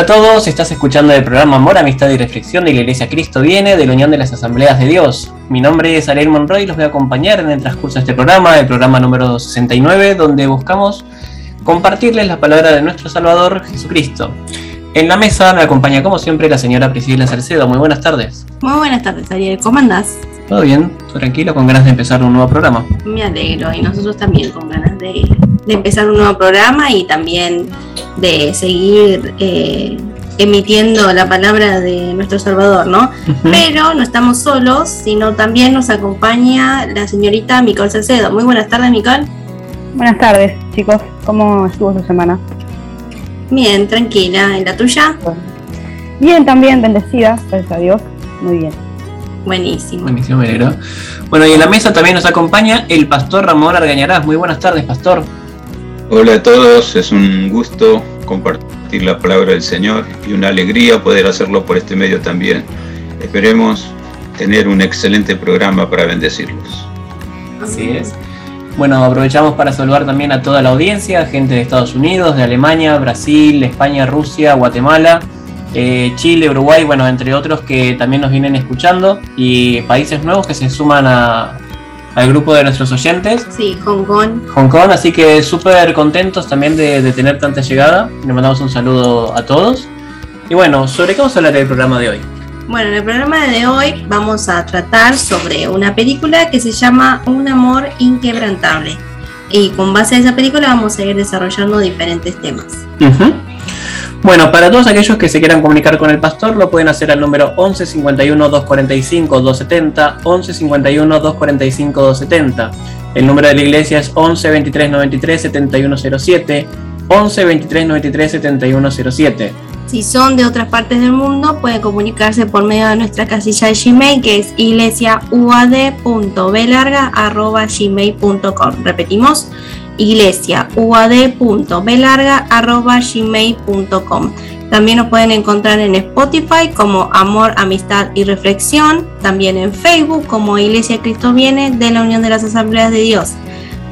para todos, estás escuchando el programa Amor, Amistad y Reflexión de la Iglesia Cristo Viene, de la Unión de las Asambleas de Dios. Mi nombre es Ariel Monroy y los voy a acompañar en el transcurso de este programa, el programa número 69, donde buscamos compartirles la palabra de nuestro Salvador Jesucristo. En la mesa me acompaña como siempre la señora Priscila Cercedo. Muy buenas tardes. Muy buenas tardes, Ariel. ¿Cómo andás? Todo bien, tranquilo, con ganas de empezar un nuevo programa. Me alegro y nosotros también con ganas de, empezar un nuevo programa y también de seguir eh, emitiendo la palabra de nuestro Salvador, ¿no? Pero no estamos solos, sino también nos acompaña la señorita Micol Salcedo. Muy buenas tardes, Micol. Buenas tardes, chicos. ¿Cómo estuvo su semana? Bien, tranquila. ¿En la tuya? Bien, también, bendecida, gracias a Dios. Muy bien. Buenísimo. Buenísimo, Melero. Bueno, y en la mesa también nos acompaña el pastor Ramón Argañarás. Muy buenas tardes, pastor. Hola a todos, es un gusto compartir la palabra del Señor y una alegría poder hacerlo por este medio también. Esperemos tener un excelente programa para bendecirlos. Así es. Bueno, aprovechamos para saludar también a toda la audiencia, gente de Estados Unidos, de Alemania, Brasil, España, Rusia, Guatemala, eh, Chile, Uruguay, bueno, entre otros que también nos vienen escuchando y países nuevos que se suman al grupo de nuestros oyentes. Sí, Hong Kong. Hong Kong, así que súper contentos también de, tener tanta llegada. Le mandamos un saludo a todos. Y bueno, ¿sobre qué vamos a hablar del programa de hoy? Bueno, en el programa de hoy vamos a tratar sobre una película que se llama Un amor inquebrantable. Y con base a esa película vamos a ir desarrollando diferentes temas. Bueno, para todos aquellos que se quieran comunicar con el pastor, lo pueden hacer al número 11 51 245 270, 11 51 245 270. El número de la iglesia es 11 23 93 7107, 11 23 93 7107. Si son de otras partes del mundo, pueden comunicarse por medio de nuestra casilla de Gmail, que es iglesiauad.belarga.gmail.com. Repetimos, iglesiauad.belarga.gmail.com. También nos pueden encontrar en Spotify como Amor, Amistad y Reflexión. También en Facebook como Iglesia Cristo Viene de la Unión de las Asambleas de Dios.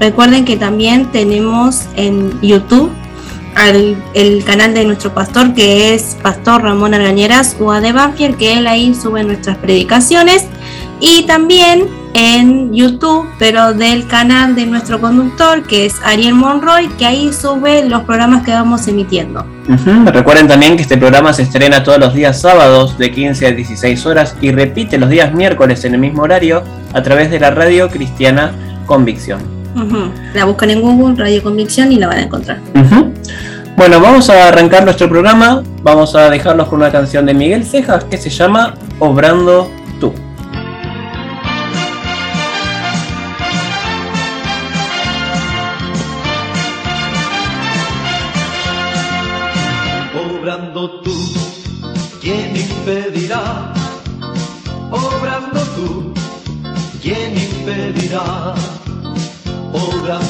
Recuerden que también tenemos en YouTube el canal de nuestro pastor que es Pastor Ramón Argañeras de Banfield, que él ahí sube nuestras predicaciones y también en YouTube, pero del canal de nuestro conductor que es Ariel Monroy, que ahí sube los programas que vamos emitiendo. Recuerden también que este programa se estrena todos los días sábados de 15 a 16 horas y repite los días miércoles en el mismo horario a través de la radio cristiana Convicción. La buscan en Google, Radio Convicción, y la van a encontrar. Bueno, vamos a arrancar nuestro programa. Vamos a dejarlos con una canción de Miguel Cejas que se llama Obrando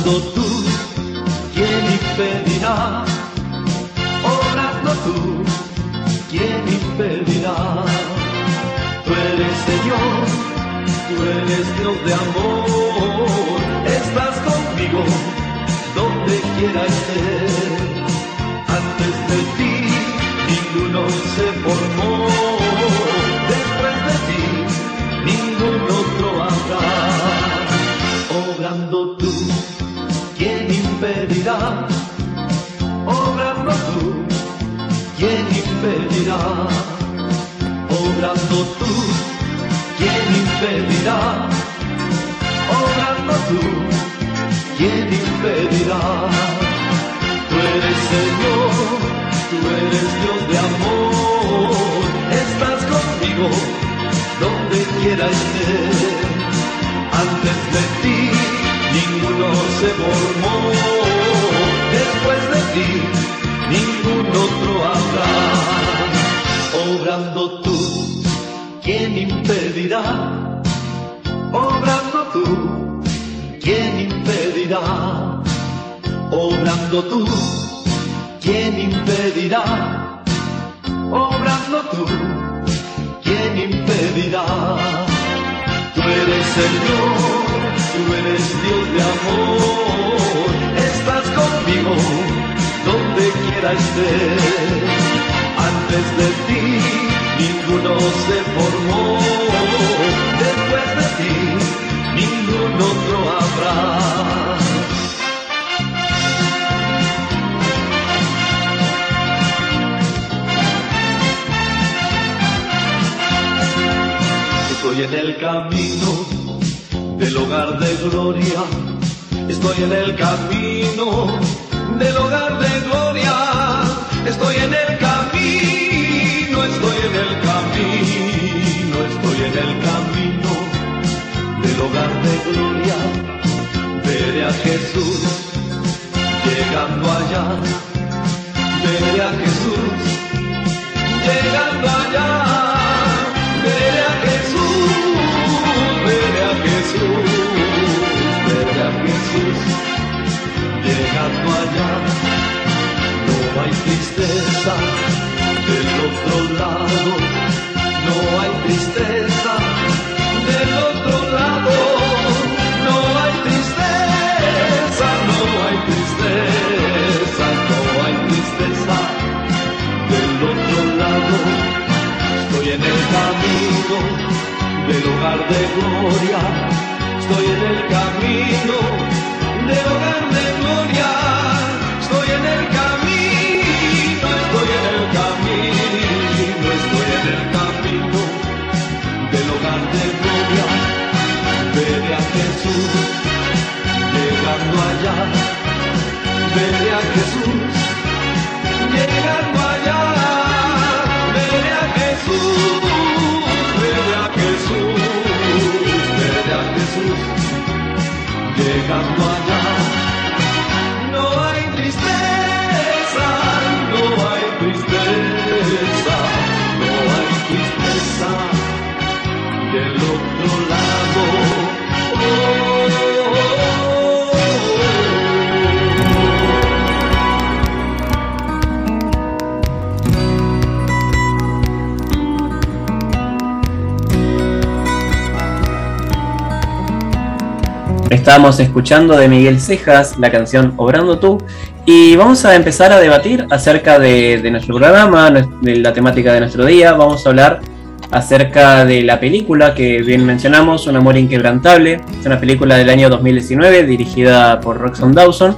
Obrando tú, ¿quién impedirá? Obrando tú, ¿quién impedirá? Tú eres Señor, tú eres Dios de amor, estás conmigo donde quiera estar. Antes de ti Obrando tú, ¿quién impedirá? Obrando tú, ¿quién impedirá? Tú eres Señor, tú eres Dios de amor, estás conmigo donde quiera estés antes de ti ninguno se formó, después de ti ningún otro habrá. Obrando tú, ¿quién impedirá? Obrando tú, ¿quién impedirá? Obrando tú, ¿quién impedirá? Tú eres Señor, tú eres Dios de amor, estás conmigo donde quiera estés. antes de ti ninguno se formó, ti ningún otro habrá. Estoy en el camino del hogar de gloria. Estoy en el camino del hogar de gloria. Estoy en el camino, estoy en el camino, estoy en el camino del hogar de gloria. Veré a Jesús llegando allá. Veré a Jesús llegando allá. Veré a Jesús, veré a Jesús, veré a Jesús llegando allá. No hay tristeza del otro lado, no hay tristeza camino del hogar de gloria. Estoy en el camino del hogar de gloria. Estoy en el camino, estoy en el camino, estoy en el camino del hogar de gloria. Veré a Jesús llegando allá. Veré a Jesús llegando allá. Llegando Estábamos escuchando de Miguel Cejas la canción Obrando tú y vamos a empezar a debatir acerca de, nuestro programa, de la temática de nuestro día. Vamos a hablar acerca de la película que bien mencionamos, Un amor inquebrantable. Es una película del año 2019 dirigida por Roxanne Dawson,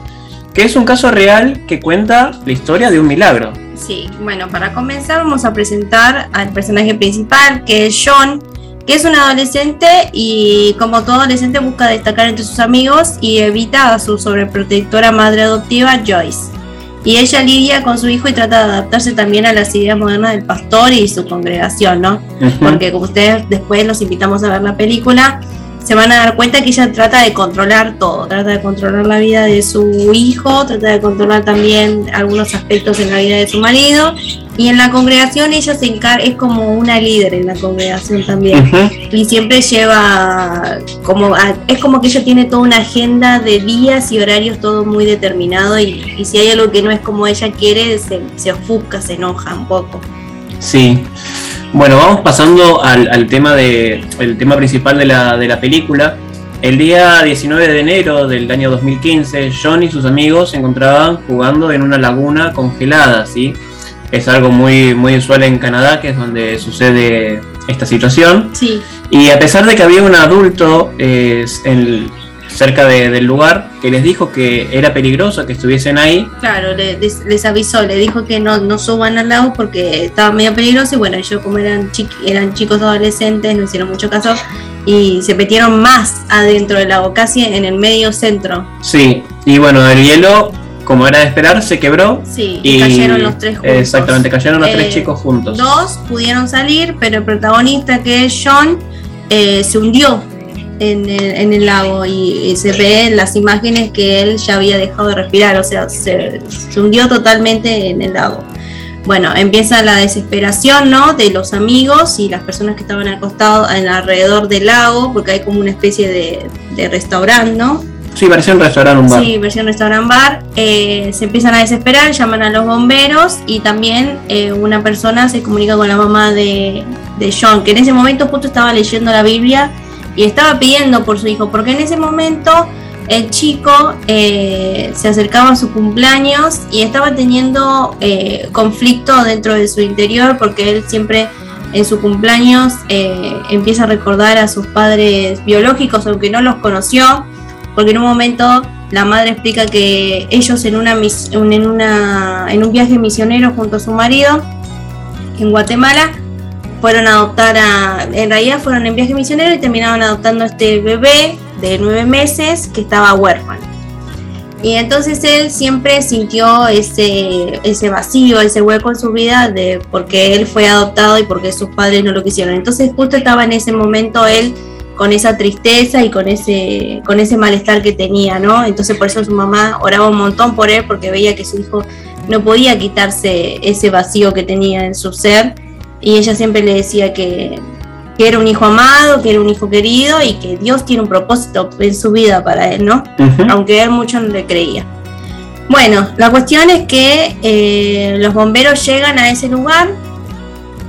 que es un caso real que cuenta la historia de un milagro. Sí, bueno, para comenzar vamos a presentar al personaje principal, que es John, que es un adolescente y como todo adolescente busca destacar entre sus amigos y evita a su sobreprotectora madre adoptiva Joyce. Y ella lidia con su hijo y trata de adaptarse también a las ideas modernas del pastor y su congregación, ¿no? Porque como ustedes después los invitamos a ver la película, se van a dar cuenta que ella trata de controlar todo, trata de controlar la vida de su hijo, trata de controlar también algunos aspectos en la vida de su marido y en la congregación ella se encarga, es como una líder en la congregación también y siempre lleva como a- es como que ella tiene toda una agenda de días y horarios todo muy determinado y, y si hay algo que no es como ella quiere se, se ofusca, se enoja un poco. Sí. Bueno, vamos pasando al, al tema de el tema principal de la, de la película. El día 19 de enero del año 2015, John y sus amigos se encontraban jugando en una laguna congelada, ¿sí? Es algo muy, muy usual en Canadá, que es donde sucede esta situación. Sí, Y a pesar de que había un adulto eh, en- cerca de- del lugar que les dijo que era peligroso que estuviesen ahí, claro, le- les, les avisó, le dijo que no, no suban al lago porque estaba medio peligroso y bueno, ellos como eran, chiqui- eran chicos adolescentes no hicieron mucho caso y se metieron más adentro del lago, casi en el medio centro. sí. Y bueno, el hielo, como era de esperar, se quebró Sí, y, cayeron los tres juntos. Exactamente, cayeron los Eh, tres chicos juntos. Dos pudieron salir, pero el protagonista, que es John, eh, se hundió en el, en el lago y, y se ve en las imágenes que él ya había dejado de respirar, o sea, se, se hundió totalmente en el lago. Bueno, empieza la desesperación, ¿no? De los amigos y las personas que estaban acostados en alrededor del lago, porque hay como una especie de, de restaurante, ¿no? Sí, un restaurante, un bar. Sí, versión restaurant bar. Eh, se empiezan a desesperar, llaman a los bomberos y también eh, una persona se comunica con la mamá de, de John, que en ese momento justo estaba leyendo la Biblia y estaba pidiendo por su hijo, porque en ese momento el chico eh, se acercaba a su cumpleaños y estaba teniendo eh, conflicto dentro de su interior porque él siempre en su cumpleaños eh, empieza a recordar a sus padres biológicos, aunque no los conoció, porque en un momento la madre explica que ellos en, una, en, una, en un viaje misionero junto a su marido en Guatemala fueron a adoptar a, en realidad fueron en viaje misionero y terminaron adoptando a este bebé de nueve meses que estaba huérfano. Y entonces él siempre sintió ese, ese vacío, ese hueco en su vida de porque él fue adoptado y porque sus padres no lo quisieron. Entonces justo estaba en ese momento él con esa tristeza y con ese, con ese malestar que tenía, ¿no? Entonces por eso su mamá oraba un montón por él porque veía que su hijo no podía quitarse ese vacío que tenía en su ser y ella siempre le decía que, que era un hijo amado, que era un hijo querido y que Dios tiene un propósito en su vida para él, ¿no? Aunque él mucho no le creía. Bueno, la cuestión es que eh, los bomberos llegan a ese lugar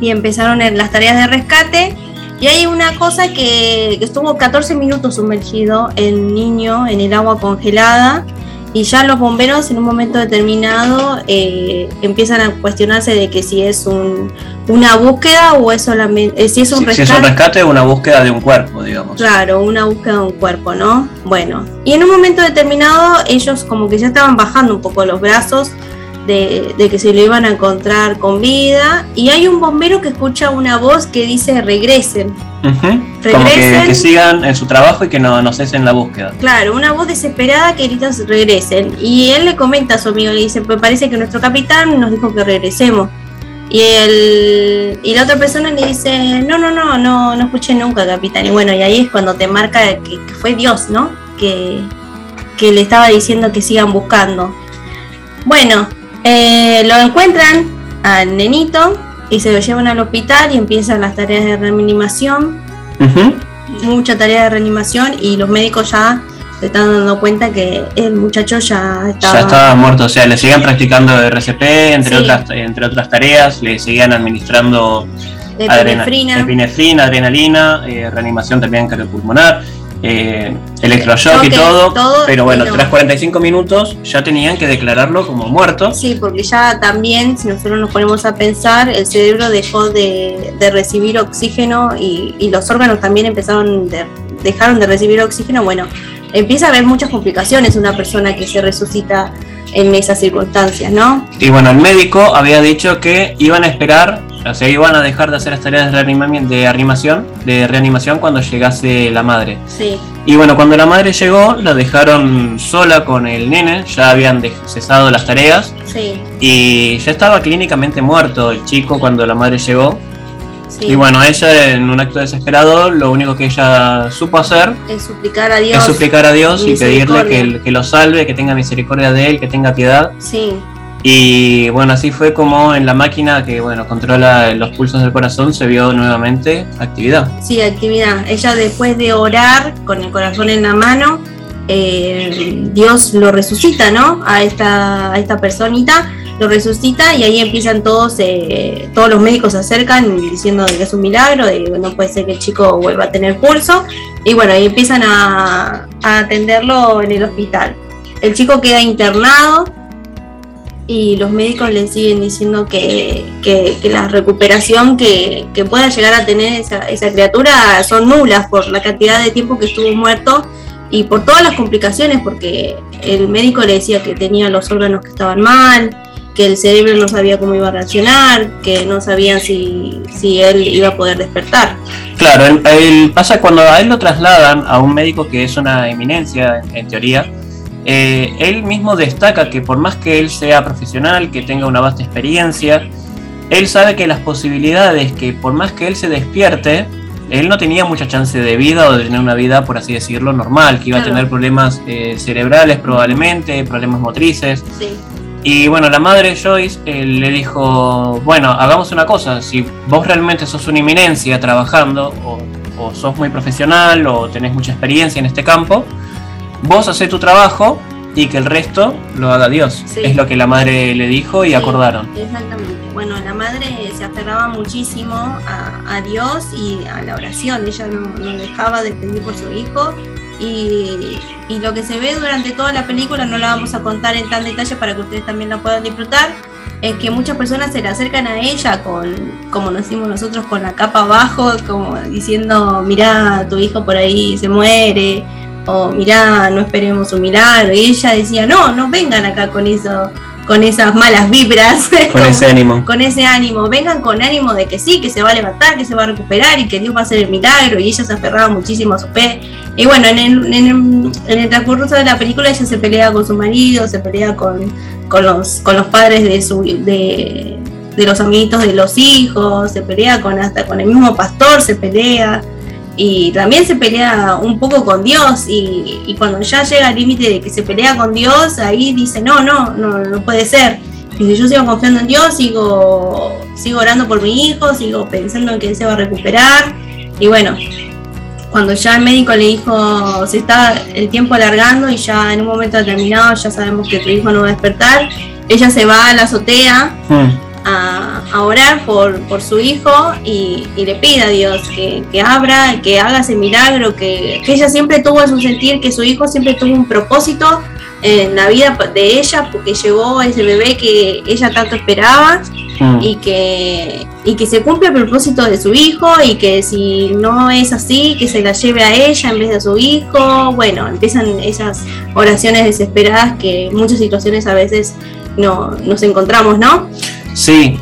y empezaron las tareas de rescate. Y hay una cosa que, que estuvo 14 minutos sumergido el niño en el agua congelada y ya los bomberos en un momento determinado eh, empiezan a cuestionarse de que si es un, una búsqueda o es solamente eh, si es un rescate. Si es un rescate o una búsqueda de un cuerpo, digamos. Claro, una búsqueda de un cuerpo, ¿no? Bueno, y en un momento determinado ellos como que ya estaban bajando un poco los brazos de, de que se lo iban a encontrar con vida y hay un bombero que escucha una voz que dice regresen como que, sigan en su trabajo y que no, no cesen la búsqueda. Claro, una voz desesperada que grita regresen. Y él le comenta a su amigo, le dice, pues parece que nuestro capitán nos dijo que regresemos. Y, el, y la otra persona le dice, no, no, no, no, no escuché nunca, capitán. Y bueno, y ahí es cuando te marca que, fue Dios, ¿no? Que, que, le estaba diciendo que sigan buscando. Bueno, eh, lo encuentran al nenito y se lo llevan al hospital y empiezan las tareas de reanimación. Mucha tarea de reanimación y los médicos ya se están dando cuenta que el muchacho ya estaba... Ya estaba muerto, o sea, le seguían practicando RCP, entre, otras, entre otras tareas, le seguían administrando epinefrina, adrenalina, eh, reanimación también cardiopulmonar eh, electroshock y todo, pero bueno, tras 45 minutos ya tenían que declararlo como muerto. Sí, porque ya también, si nosotros nos ponemos a pensar, el cerebro dejó de, recibir oxígeno y, los órganos también empezaron de, dejaron de recibir oxígeno. Bueno, empieza a haber muchas complicaciones una persona que se resucita en esas circunstancias, ¿no? Y bueno, el médico había dicho que iban a esperar o sea, iban a dejar de hacer las tareas de, reanimación, de reanimación cuando llegase la madre. Sí. Y bueno, cuando la madre llegó, la dejaron sola con el nene, ya habían cesado las tareas. Sí. Y ya estaba clínicamente muerto el chico cuando la madre llegó. Sí. Y bueno, ella en un acto desesperado, lo único que ella supo hacer es suplicar a Dios, es suplicar a Dios y pedirle que, que, lo salve, que tenga misericordia de él, que tenga piedad. Sí. Y bueno, así fue como en la máquina que bueno controla los pulsos del corazón se vio nuevamente actividad. Sí, actividad. Ella después de orar con el corazón en la mano, eh, Dios lo resucita, ¿no? A esta, a esta personita, lo resucita y ahí empiezan todos, eh, todos los médicos se acercan diciendo que es un milagro, de no puede ser que el chico vuelva a tener pulso. Y bueno, ahí empiezan a, a atenderlo en el hospital. El chico queda internado, y los médicos le siguen diciendo que, la recuperación que, pueda llegar a tener esa, esa, criatura son nulas por la cantidad de tiempo que estuvo muerto y por todas las complicaciones, porque el médico le decía que tenía los órganos que estaban mal, que el cerebro no sabía cómo iba a reaccionar, que no sabían si, si él iba a poder despertar. Claro, pasa cuando a él lo trasladan a un médico que es una eminencia en teoría, eh, él mismo destaca que por más que él sea profesional, que tenga una vasta experiencia, él sabe que las posibilidades, que por más que él se despierte, él no tenía mucha chance de vida o de tener una vida, por así decirlo, normal, que iba a tener problemas eh, cerebrales probablemente, problemas motrices. Y bueno, la madre Joyce eh, le dijo, bueno, hagamos una cosa, si vos realmente sos una inminencia trabajando, o, o sos muy profesional, o tenés mucha experiencia en este campo, vos haces tu trabajo y que el resto lo haga Dios. Es lo que la madre le dijo y acordaron. Exactamente. Bueno, la madre se aferraba muchísimo a, Dios y a la oración. Ella no, dejaba de pedir por su hijo y, y lo que se ve durante toda la película no la vamos a contar en tan detalle para que ustedes también la puedan disfrutar es que muchas personas se le acercan a ella con, como nos decimos nosotros, con la capa abajo, como diciendo, mirá, tu hijo por ahí se muere, o mirá, no esperemos un milagro. Y ella decía, no, no vengan acá con eso, con esas malas vibras. Con ese ánimo. Con ese ánimo, vengan con ánimo de que sí, que se va a levantar, que se va a recuperar y que Dios va a hacer el milagro. Y ella se aferraba muchísimo a su fe. Y bueno, en el, en el, en el transcurso de la película ella se pelea con su marido, se pelea con, con, los, con los padres de, su, de, de los amiguitos de los hijos, se pelea con hasta con el mismo pastor, se pelea y también se pelea un poco con Dios y, cuando ya llega al límite de que se pelea con Dios, ahí dice, no, no, no, no puede ser. Dice, yo sigo confiando en Dios, sigo, sigo orando por mi hijo, sigo pensando en que él se va a recuperar. Y bueno, cuando ya el médico le dijo, se está el tiempo alargando y ya en un momento determinado ya sabemos que tu hijo no va a despertar, ella se va a la azotea Mm. A, a orar por, por su hijo y, y le pide a Dios que, que abra, que haga ese milagro, que, que ella siempre tuvo en su sentir, que su hijo siempre tuvo un propósito en la vida de ella, porque llegó ese bebé que ella tanto esperaba Mm. y que, y que se cumpla el propósito de su hijo y que si no es así, que se la lleve a ella en vez de a su hijo. Bueno, empiezan esas oraciones desesperadas que en muchas situaciones a veces no, nos encontramos, ¿no? Sí,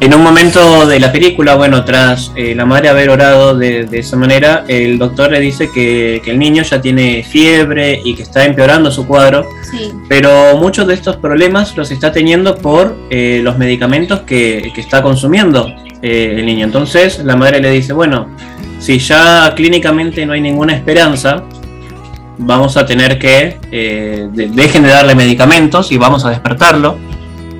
en un momento de la película, bueno, tras eh, la madre haber orado de, de esa manera, el doctor le dice que, que el niño ya tiene fiebre y que está empeorando su cuadro, Sí, pero muchos de estos problemas los está teniendo por eh, los medicamentos que, que está consumiendo eh, el niño. Entonces la madre le dice, bueno, si ya clínicamente no hay ninguna esperanza, vamos a tener que, eh, de- dejen de darle medicamentos y vamos a despertarlo.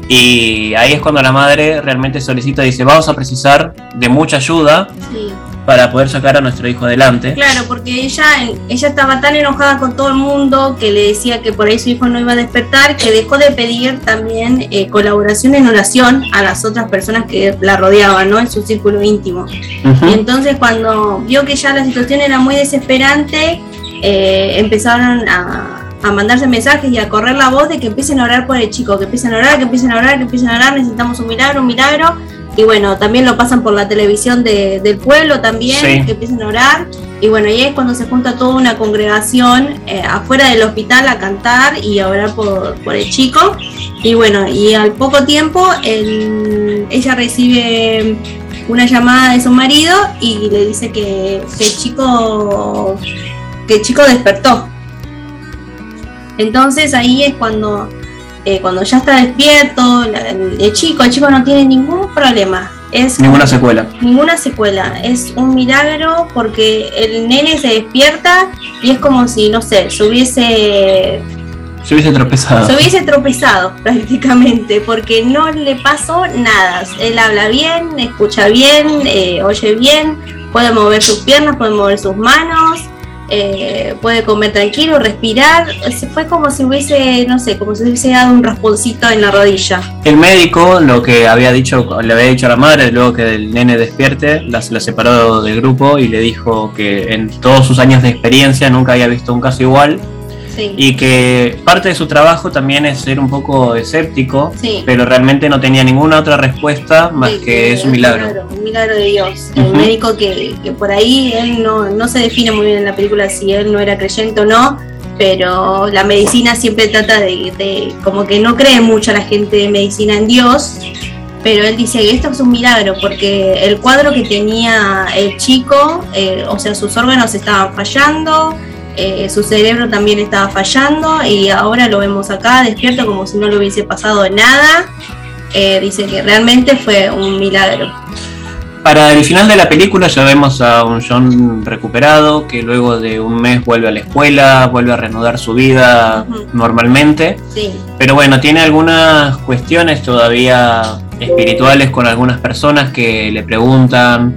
Y ahí es cuando la madre realmente solicita, dice, vamos a precisar de mucha ayuda sí. para poder sacar a nuestro hijo adelante. Claro, porque ella, ella estaba tan enojada con todo el mundo que le decía que por ahí su hijo no iba a despertar, que dejó de pedir también eh, colaboración en oración a las otras personas que la rodeaban, ¿no? En su círculo íntimo. Y entonces cuando vio que ya la situación era muy desesperante, eh, empezaron a, a mandarse mensajes y a correr la voz de que empiecen a orar por el chico, que empiecen a orar, que empiecen a orar, que empiecen a orar, necesitamos un milagro, un milagro. Y bueno, también lo pasan por la televisión de- del pueblo también, Sí. que empiecen a orar. Y bueno, y ahí es cuando se junta toda una congregación eh, afuera del hospital a cantar y a orar por, por el chico. Y bueno, y al poco tiempo el- ella recibe una llamada de su marido y le dice que, que el chico que el chico despertó. Entonces ahí es cuando eh, cuando ya está despierto la- el, el chico, el chico no tiene ningún problema. Es Ninguna secuela. ninguna secuela. Es un milagro porque el nene se despierta y es como si, no sé, se hubiese Se hubiese tropezado. se hubiese tropezado prácticamente porque no le pasó nada. Él habla bien, escucha bien, eh, oye bien, puede mover sus piernas, puede mover sus manos, eh, puede comer tranquilo, respirar. Fue como si hubiese, no sé, como si hubiese dado un rasponcito en la rodilla. El médico, lo que había dicho, le había dicho a la madre, luego que el nene despierte, la, la separó del grupo y le dijo que en todos sus años de experiencia nunca había visto un caso igual Sí. y que parte de su trabajo también es ser un poco escéptico, Sí. pero realmente no tenía ninguna otra respuesta más Sí, que es un milagro. Un milagro de Dios. El Ujú. médico que, que por ahí él no, no se define muy bien en la película si él no era creyente o no, pero la medicina siempre trata de, de- como que no cree mucho la gente de medicina en Dios. Pero él dice que esto es un milagro porque el cuadro que tenía el chico, eh, o sea, sus órganos estaban fallando, eh, su cerebro también estaba fallando y ahora lo vemos acá despierto como si no le hubiese pasado nada. Eh, dice que realmente fue un milagro. Para el final de la película ya vemos a un John recuperado que luego de un mes vuelve a la escuela, vuelve a reanudar su vida normalmente. Sí, Pero bueno, tiene algunas cuestiones todavía espirituales con algunas personas que le preguntan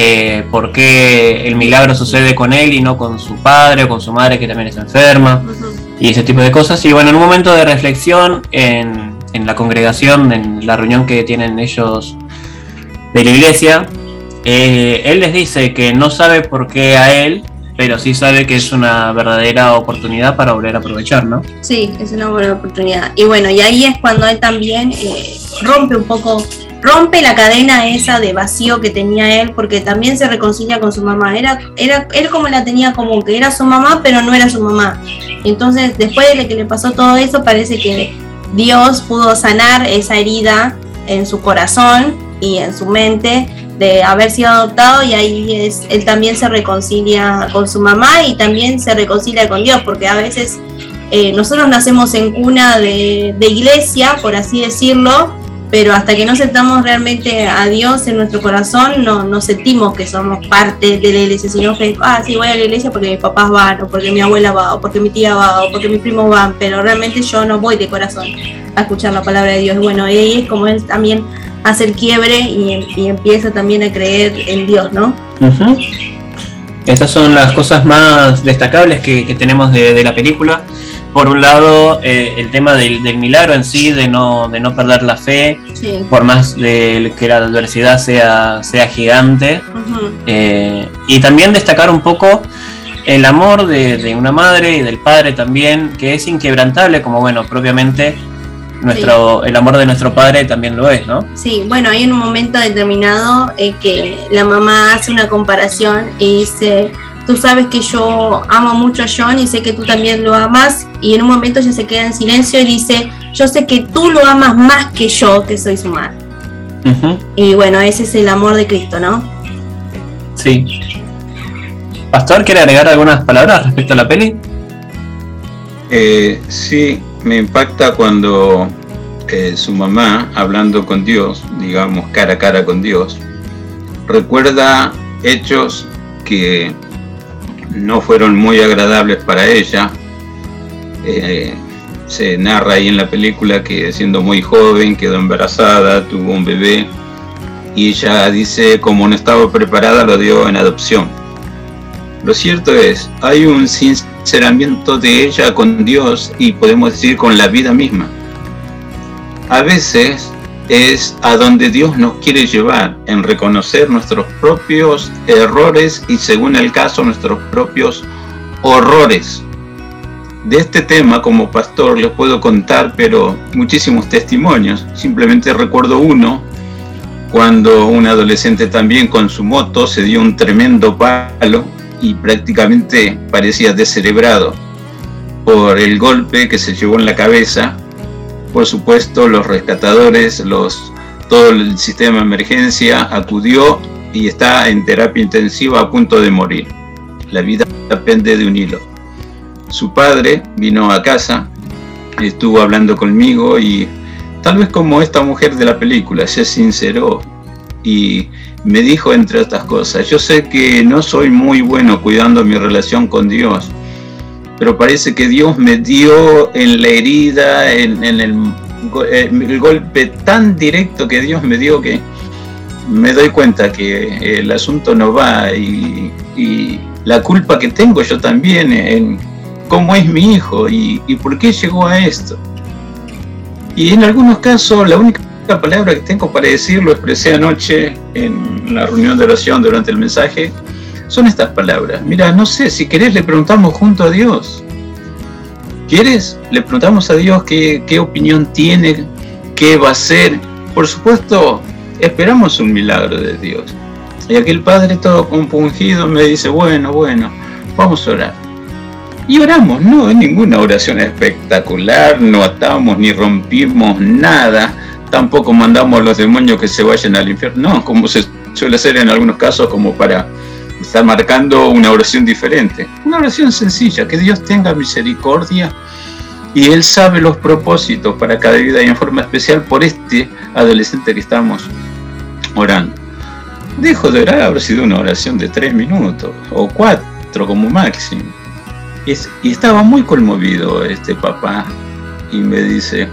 eh, por qué el milagro sucede con él y no con su padre o con su madre que también está enferma y ese tipo de cosas. Y bueno, en un momento de reflexión en, en la congregación, en la reunión que tienen ellos de la iglesia, eh, él les dice que no sabe por qué a él pero sí sabe que es una verdadera oportunidad para volver a aprovechar, ¿no? Sí, es una buena oportunidad. Y bueno, y ahí es cuando él también eh, rompe un poco, rompe la cadena esa de vacío que tenía él, porque también se reconcilia con su mamá. Era, era, él como la tenía como que era su mamá, pero no era su mamá. Entonces, después de que le pasó todo eso, parece que Dios pudo sanar esa herida en su corazón y en su mente de haber sido adoptado y ahí es, él también se reconcilia con su mamá y también se reconcilia con Dios, porque a veces eh, nosotros nacemos en cuna de, iglesia, por así decirlo, pero hasta que no sentamos realmente a Dios en nuestro corazón, no, no sentimos que somos parte de la iglesia, sino que, ah, sí, voy a la iglesia porque mis papás van, o porque mi abuela va, o porque mi tía va, o porque mis primos van, pero realmente yo no voy de corazón a escuchar la palabra de Dios. Bueno, ahí es como él también hace el quiebre y, empieza también a creer en Dios, ¿no? Estas son las cosas más destacables que, tenemos de, la película. Por un lado, eh, el tema del, milagro en sí, de no, de no perder la fe, por más de que la adversidad sea, sea gigante. Eh, y también destacar un poco el amor de, de, una madre y del padre también, que es inquebrantable, como bueno, propiamente nuestro, el amor de nuestro padre también lo es, ¿no? Sí, bueno, hay un momento determinado en que la mamá hace una comparación y dice, tú sabes que yo amo mucho a John y sé que tú también lo amas, y en un momento ella se queda en silencio y dice, yo sé que tú lo amas más que yo, que soy su madre. Y bueno, ese es el amor de Cristo, ¿no? Sí. Pastor, ¿quiere agregar algunas palabras respecto a la peli? Eh, sí, me impacta cuando eh, su mamá, hablando con Dios, digamos cara a cara con Dios, recuerda hechos que no fueron muy agradables para ella. Eh, se narra ahí en la película que siendo muy joven quedó embarazada, tuvo un bebé y ella dice como no estaba preparada lo dio en adopción. Lo cierto es, hay un sinceramiento de ella con Dios y podemos decir con la vida misma. A veces es a donde Dios nos quiere llevar, en reconocer nuestros propios errores y según el caso nuestros propios horrores. De este tema como pastor les puedo contar, pero muchísimos testimonios. Simplemente recuerdo uno cuando un adolescente también con su moto se dio un tremendo palo y prácticamente parecía descerebrado por el golpe que se llevó en la cabeza. Por supuesto, los rescatadores, todo el sistema de emergencia acudió y está en terapia intensiva a punto de morir. La vida depende de un hilo. Su padre vino a casa, estuvo hablando conmigo y tal vez como esta mujer de la película se sinceró y me dijo entre otras cosas, yo sé que no soy muy bueno cuidando mi relación con Dios, pero parece que Dios me dio en la herida, en, el, el, golpe tan directo que Dios me dio que me doy cuenta que el asunto no va y, la culpa que tengo yo también en cómo es mi hijo y, y por qué llegó a esto. Y en algunos casos la única la palabra que tengo para decir, lo expresé anoche en la reunión de oración durante el mensaje, son estas palabras. Mira, no sé, si querés le preguntamos junto a Dios. ¿Quieres? Le preguntamos a Dios qué, qué opinión tiene, qué va a hacer. Por supuesto, esperamos un milagro de Dios. Y aquel padre todo compungido me dice, bueno, bueno, vamos a orar. Y oramos, no es ninguna oración espectacular, no atamos ni rompimos nada tampoco mandamos a los demonios que se vayan al infierno, no, como se suele hacer en algunos casos como para estar marcando una oración diferente. Una oración sencilla, que Dios tenga misericordia y Él sabe los propósitos para cada vida y en forma especial por este adolescente que estamos orando. Dejo de orar, habrá sido una oración de tres minutos o cuatro como máximo. y estaba muy conmovido este papá y me dice,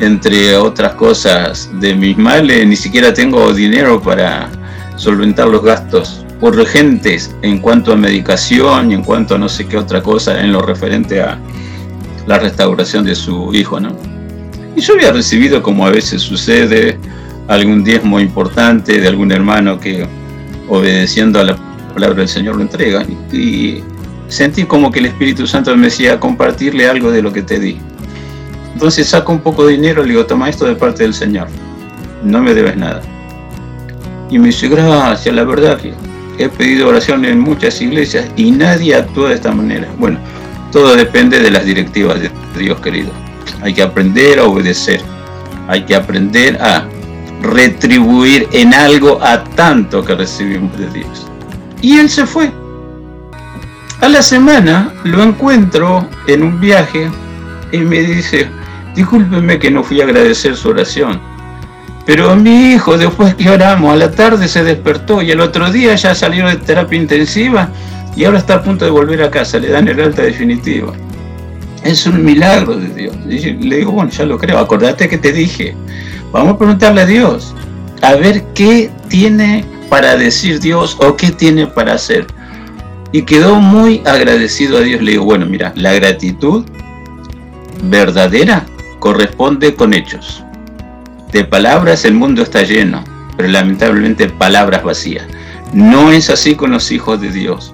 entre otras cosas de mis males, ni siquiera tengo dinero para solventar los gastos urgentes en cuanto a medicación y en cuanto a no sé qué otra cosa en lo referente a la restauración de su hijo, ¿no? Y yo había recibido, como a veces sucede, algún diezmo importante de algún hermano que obedeciendo a la palabra del Señor lo entrega. Y sentí como que el Espíritu Santo me decía compartirle algo de lo que te di. Entonces saco un poco de dinero y le digo, toma esto de parte del Señor, no me debes nada. Y me dice, gracias, la verdad he pedido oración en muchas iglesias y nadie actúa de esta manera. Bueno, todo depende de las directivas de Dios querido. Hay que aprender a obedecer, hay que aprender a retribuir en algo a tanto que recibimos de Dios. Y él se fue. A la semana lo encuentro en un viaje y me dice, discúlpeme que no fui a agradecer su oración, pero mi hijo después que oramos a la tarde se despertó y el otro día ya salió de terapia intensiva y ahora está a punto de volver a casa, le dan el alta definitiva. Es un milagro de Dios. Le digo, bueno, ya lo creo, acordate que te dije, vamos a preguntarle a Dios, a ver qué tiene para decir Dios o qué tiene para hacer. Y quedó muy agradecido a Dios. Le digo, bueno, mira, la gratitud verdadera corresponde con hechos. De palabras el mundo está lleno, pero lamentablemente palabras vacías. No es así con los hijos de Dios.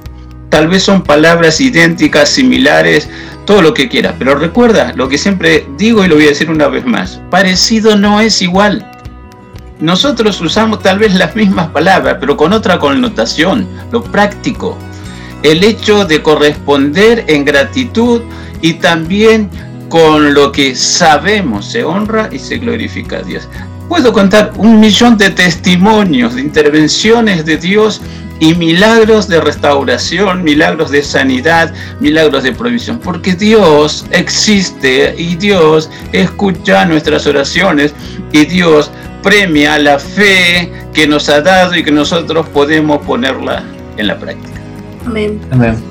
Tal vez son palabras idénticas, similares, todo lo que quieras, pero recuerda lo que siempre digo y lo voy a decir una vez más, parecido no es igual. Nosotros usamos tal vez las mismas palabras, pero con otra connotación, lo práctico, el hecho de corresponder en gratitud y también con lo que sabemos se honra y se glorifica a Dios. Puedo contar un millón de testimonios de intervenciones de Dios y milagros de restauración, milagros de sanidad, milagros de provisión, porque Dios existe y Dios escucha nuestras oraciones y Dios premia la fe que nos ha dado y que nosotros podemos ponerla en la práctica. Amén.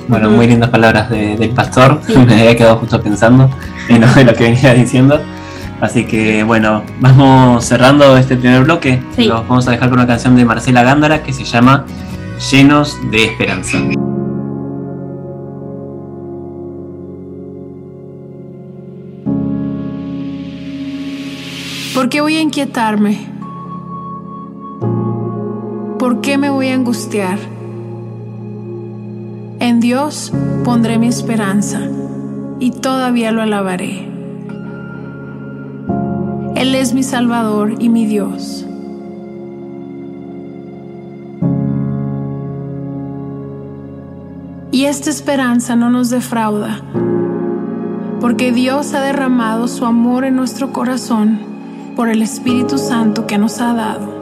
Bueno, muy lindas palabras del pastor. Me había quedado justo pensando en lo, que venía diciendo. Así que bueno, vamos cerrando este primer bloque. Los vamos a dejar con una canción de Marcela Gándara que se llama Llenos de Esperanza. ¿Por qué voy a inquietarme? ¿Por qué me voy a angustiar? En Dios pondré mi esperanza y todavía lo alabaré. Él es mi Salvador y mi Dios. Y esta esperanza no nos defrauda, porque Dios ha derramado su amor en nuestro corazón por el Espíritu Santo que nos ha dado.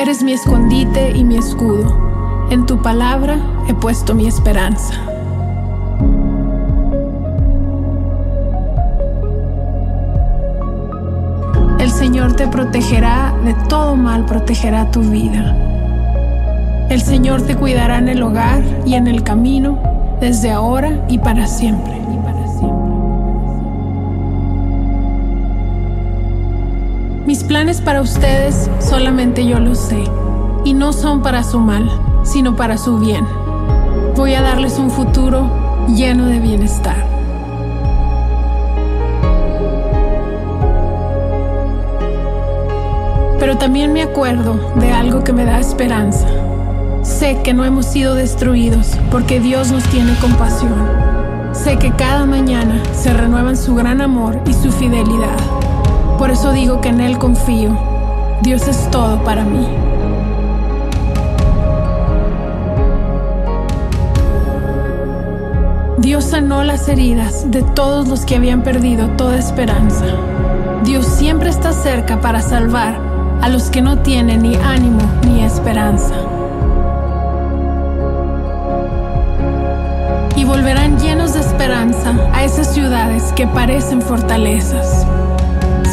Eres mi escondite y mi escudo. En tu palabra he puesto mi esperanza. El Señor te protegerá, de todo mal protegerá tu vida. El Señor te cuidará en el hogar y en el camino, desde ahora y para siempre. Planes para ustedes solamente yo los sé, y no son para su mal, sino para su bien. Voy a darles un futuro lleno de bienestar. Pero también me acuerdo de algo que me da esperanza. Sé que no hemos sido destruidos porque Dios nos tiene compasión. Sé que cada mañana se renuevan su gran amor y su fidelidad. Por eso digo que en Él confío. Dios es todo para mí. Dios sanó las heridas de todos los que habían perdido toda esperanza. Dios siempre está cerca para salvar a los que no tienen ni ánimo ni esperanza. Y volverán llenos de esperanza a esas ciudades que parecen fortalezas.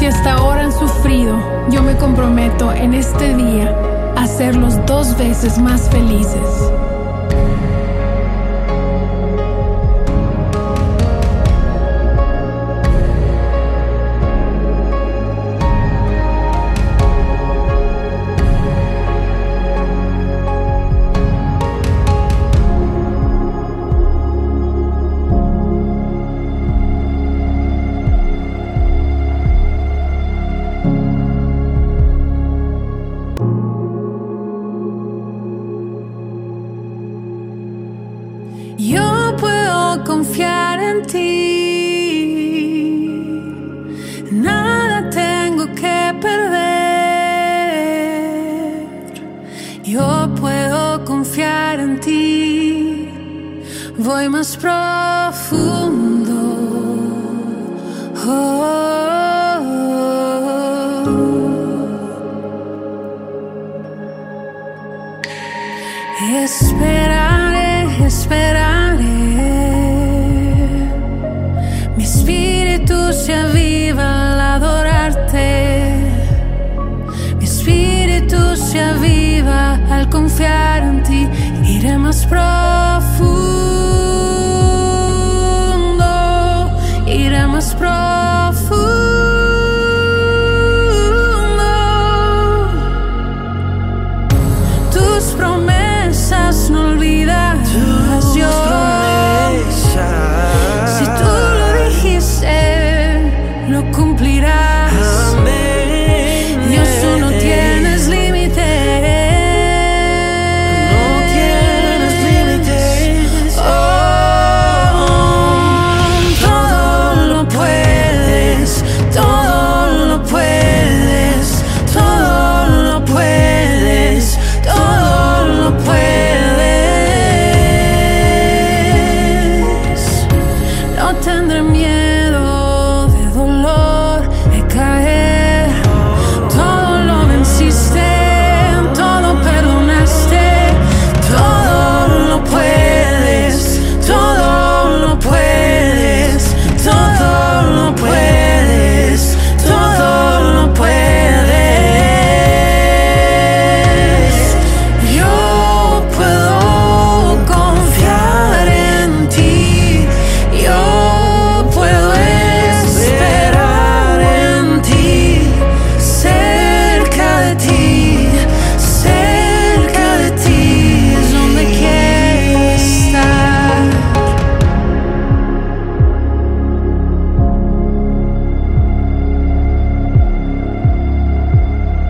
Hasta ahora han sufrido, yo me comprometo en este día a hacerlos dos veces más felices. Voy más profundo. Oh.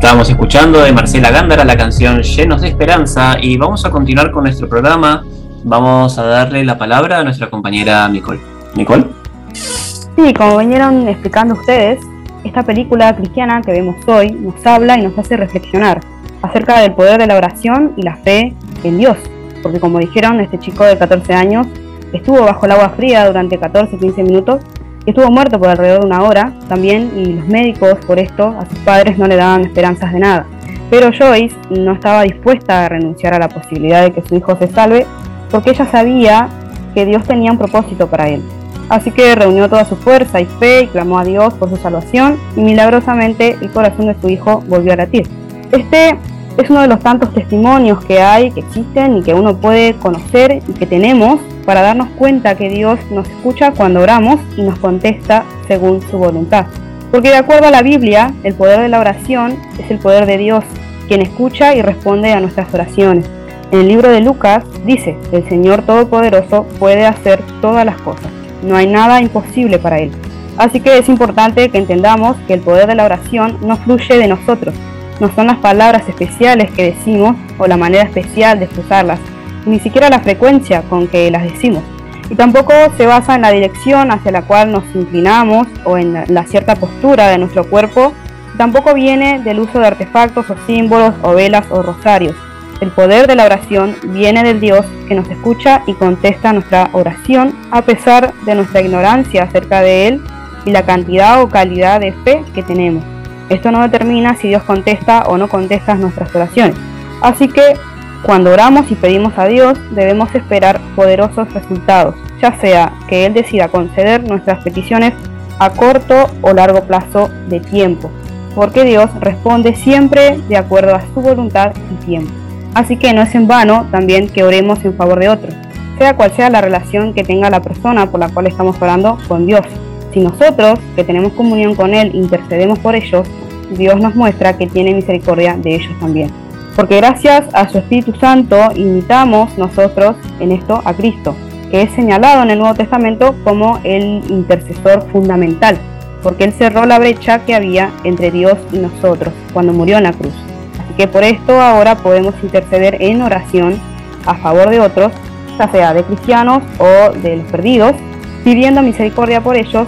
Estábamos escuchando de Marcela Gándara la canción Llenos de Esperanza y vamos a continuar con nuestro programa. Vamos a darle la palabra a nuestra compañera Nicole. Nicole. Sí, como vinieron explicando ustedes, esta película cristiana que vemos hoy nos habla y nos hace reflexionar acerca del poder de la oración y la fe en Dios. Porque como dijeron, este chico de 14 años estuvo bajo el agua fría durante 14-15 minutos estuvo muerto por alrededor de una hora también y los médicos por esto a sus padres no le daban esperanzas de nada. Pero Joyce no estaba dispuesta a renunciar a la posibilidad de que su hijo se salve porque ella sabía que Dios tenía un propósito para él. Así que reunió toda su fuerza y fe y clamó a Dios por su salvación y milagrosamente el corazón de su hijo volvió a latir. Este es uno de los tantos testimonios que hay, que existen y que uno puede conocer y que tenemos para darnos cuenta que Dios nos escucha cuando oramos y nos contesta según su voluntad. Porque de acuerdo a la Biblia, el poder de la oración es el poder de Dios, quien escucha y responde a nuestras oraciones. En el libro de Lucas dice, el Señor Todopoderoso puede hacer todas las cosas, no hay nada imposible para Él. Así que es importante que entendamos que el poder de la oración no fluye de nosotros, no son las palabras especiales que decimos o la manera especial de expresarlas, ni siquiera la frecuencia con que las decimos. Y tampoco se basa en la dirección hacia la cual nos inclinamos o en la cierta postura de nuestro cuerpo, tampoco viene del uso de artefactos o símbolos o velas o rosarios. El poder de la oración viene del Dios que nos escucha y contesta nuestra oración a pesar de nuestra ignorancia acerca de Él y la cantidad o calidad de fe que tenemos. Esto no determina si Dios contesta o no contesta nuestras oraciones. Así que cuando oramos y pedimos a Dios debemos esperar poderosos resultados, ya sea que Él decida conceder nuestras peticiones a corto o largo plazo de tiempo, porque Dios responde siempre de acuerdo a su voluntad y tiempo. Así que no es en vano también que oremos en favor de otros, sea cual sea la relación que tenga la persona por la cual estamos orando con Dios. Si nosotros, que tenemos comunión con Él, intercedemos por ellos, Dios nos muestra que tiene misericordia de ellos también. Porque gracias a su Espíritu Santo imitamos nosotros en esto a Cristo, que es señalado en el Nuevo Testamento como el intercesor fundamental, porque Él cerró la brecha que había entre Dios y nosotros cuando murió en la cruz. Así que por esto ahora podemos interceder en oración a favor de otros ya sea de cristianos o de los perdidos, pidiendo misericordia por ellos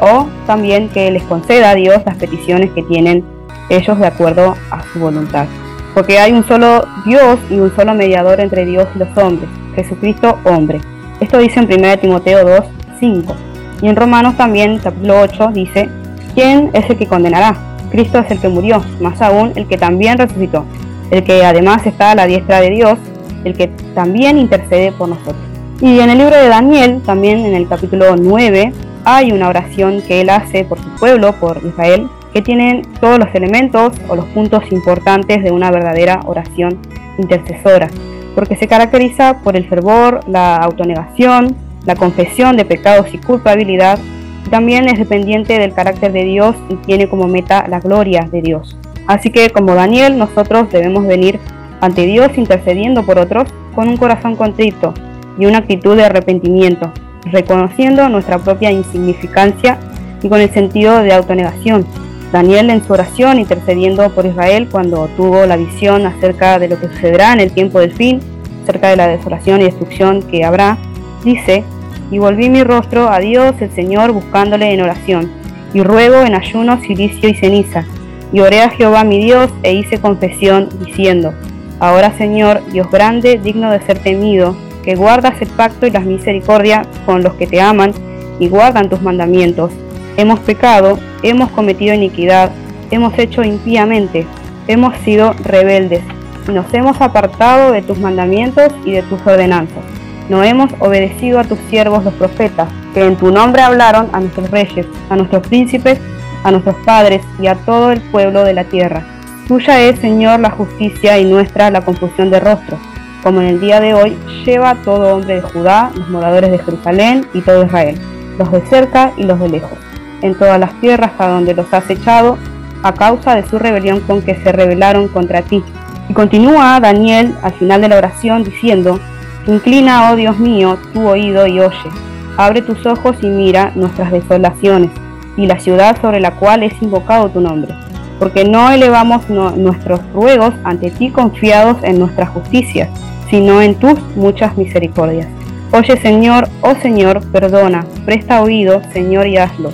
o también que les conceda a Dios las peticiones que tienen ellos de acuerdo a su voluntad. Porque hay un solo Dios y un solo mediador entre Dios y los hombres, Jesucristo hombre. Esto dice en 1 Timoteo 2, 5. Y en Romanos también, capítulo 8, dice, ¿quién es el que condenará? Cristo es el que murió, más aún el que también resucitó, el que además está a la diestra de Dios, el que también intercede por nosotros. Y en el libro de Daniel, también en el capítulo 9, hay una oración que él hace por su pueblo, por Israel, que tienen todos los elementos o los puntos importantes de una verdadera oración intercesora, porque se caracteriza por el fervor, la autonegación, la confesión de pecados y culpabilidad, y también es dependiente del carácter de Dios y tiene como meta la gloria de Dios. Así que como Daniel, nosotros debemos venir ante Dios intercediendo por otros con un corazón contrito y una actitud de arrepentimiento, reconociendo nuestra propia insignificancia y con el sentido de autonegación. Daniel en su oración intercediendo por Israel cuando tuvo la visión acerca de lo que sucederá en el tiempo del fin, acerca de la desolación y destrucción que habrá, dice, y volví mi rostro a Dios el Señor buscándole en oración, y ruego en ayuno, silicio y ceniza, y oré a Jehová mi Dios e hice confesión diciendo, Ahora Señor, Dios grande, digno de ser temido, que guardas el pacto y las misericordias con los que te aman y guardan tus mandamientos. Hemos pecado, hemos cometido iniquidad, hemos hecho impíamente, hemos sido rebeldes nos hemos apartado de tus mandamientos y de tus ordenanzas. No hemos obedecido a tus siervos los profetas, que en tu nombre hablaron a nuestros reyes, a nuestros príncipes, a nuestros padres y a todo el pueblo de la tierra. Tuya es, Señor, la justicia y nuestra la confusión de rostro como en el día de hoy, lleva todo hombre de Judá, los moradores de Jerusalén y todo Israel, los de cerca y los de lejos, en todas las tierras a donde los has echado, a causa de su rebelión con que se rebelaron contra ti. Y continúa Daniel al final de la oración diciendo, Inclina, oh Dios mío, tu oído y oye, abre tus ojos y mira nuestras desolaciones y la ciudad sobre la cual es invocado tu nombre, porque no elevamos nuestros ruegos ante ti confiados en nuestra justicia, sino en tus muchas misericordias. Oye Señor, oh Señor, perdona, presta oído, Señor, y hazlo.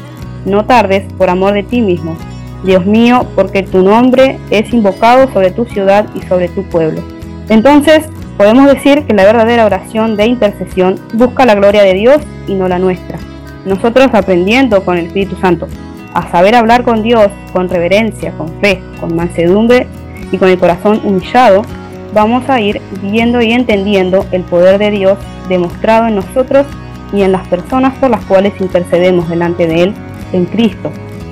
No tardes por amor de ti mismo, Dios mío, porque tu nombre es invocado sobre tu ciudad y sobre tu pueblo. Entonces, podemos decir que la verdadera oración de intercesión busca la gloria de Dios y no la nuestra. Nosotros aprendiendo con el Espíritu Santo a saber hablar con Dios con reverencia, con fe, con mansedumbre y con el corazón humillado, vamos a ir viendo y entendiendo el poder de Dios demostrado en nosotros y en las personas por las cuales intercedemos delante de Él en Cristo.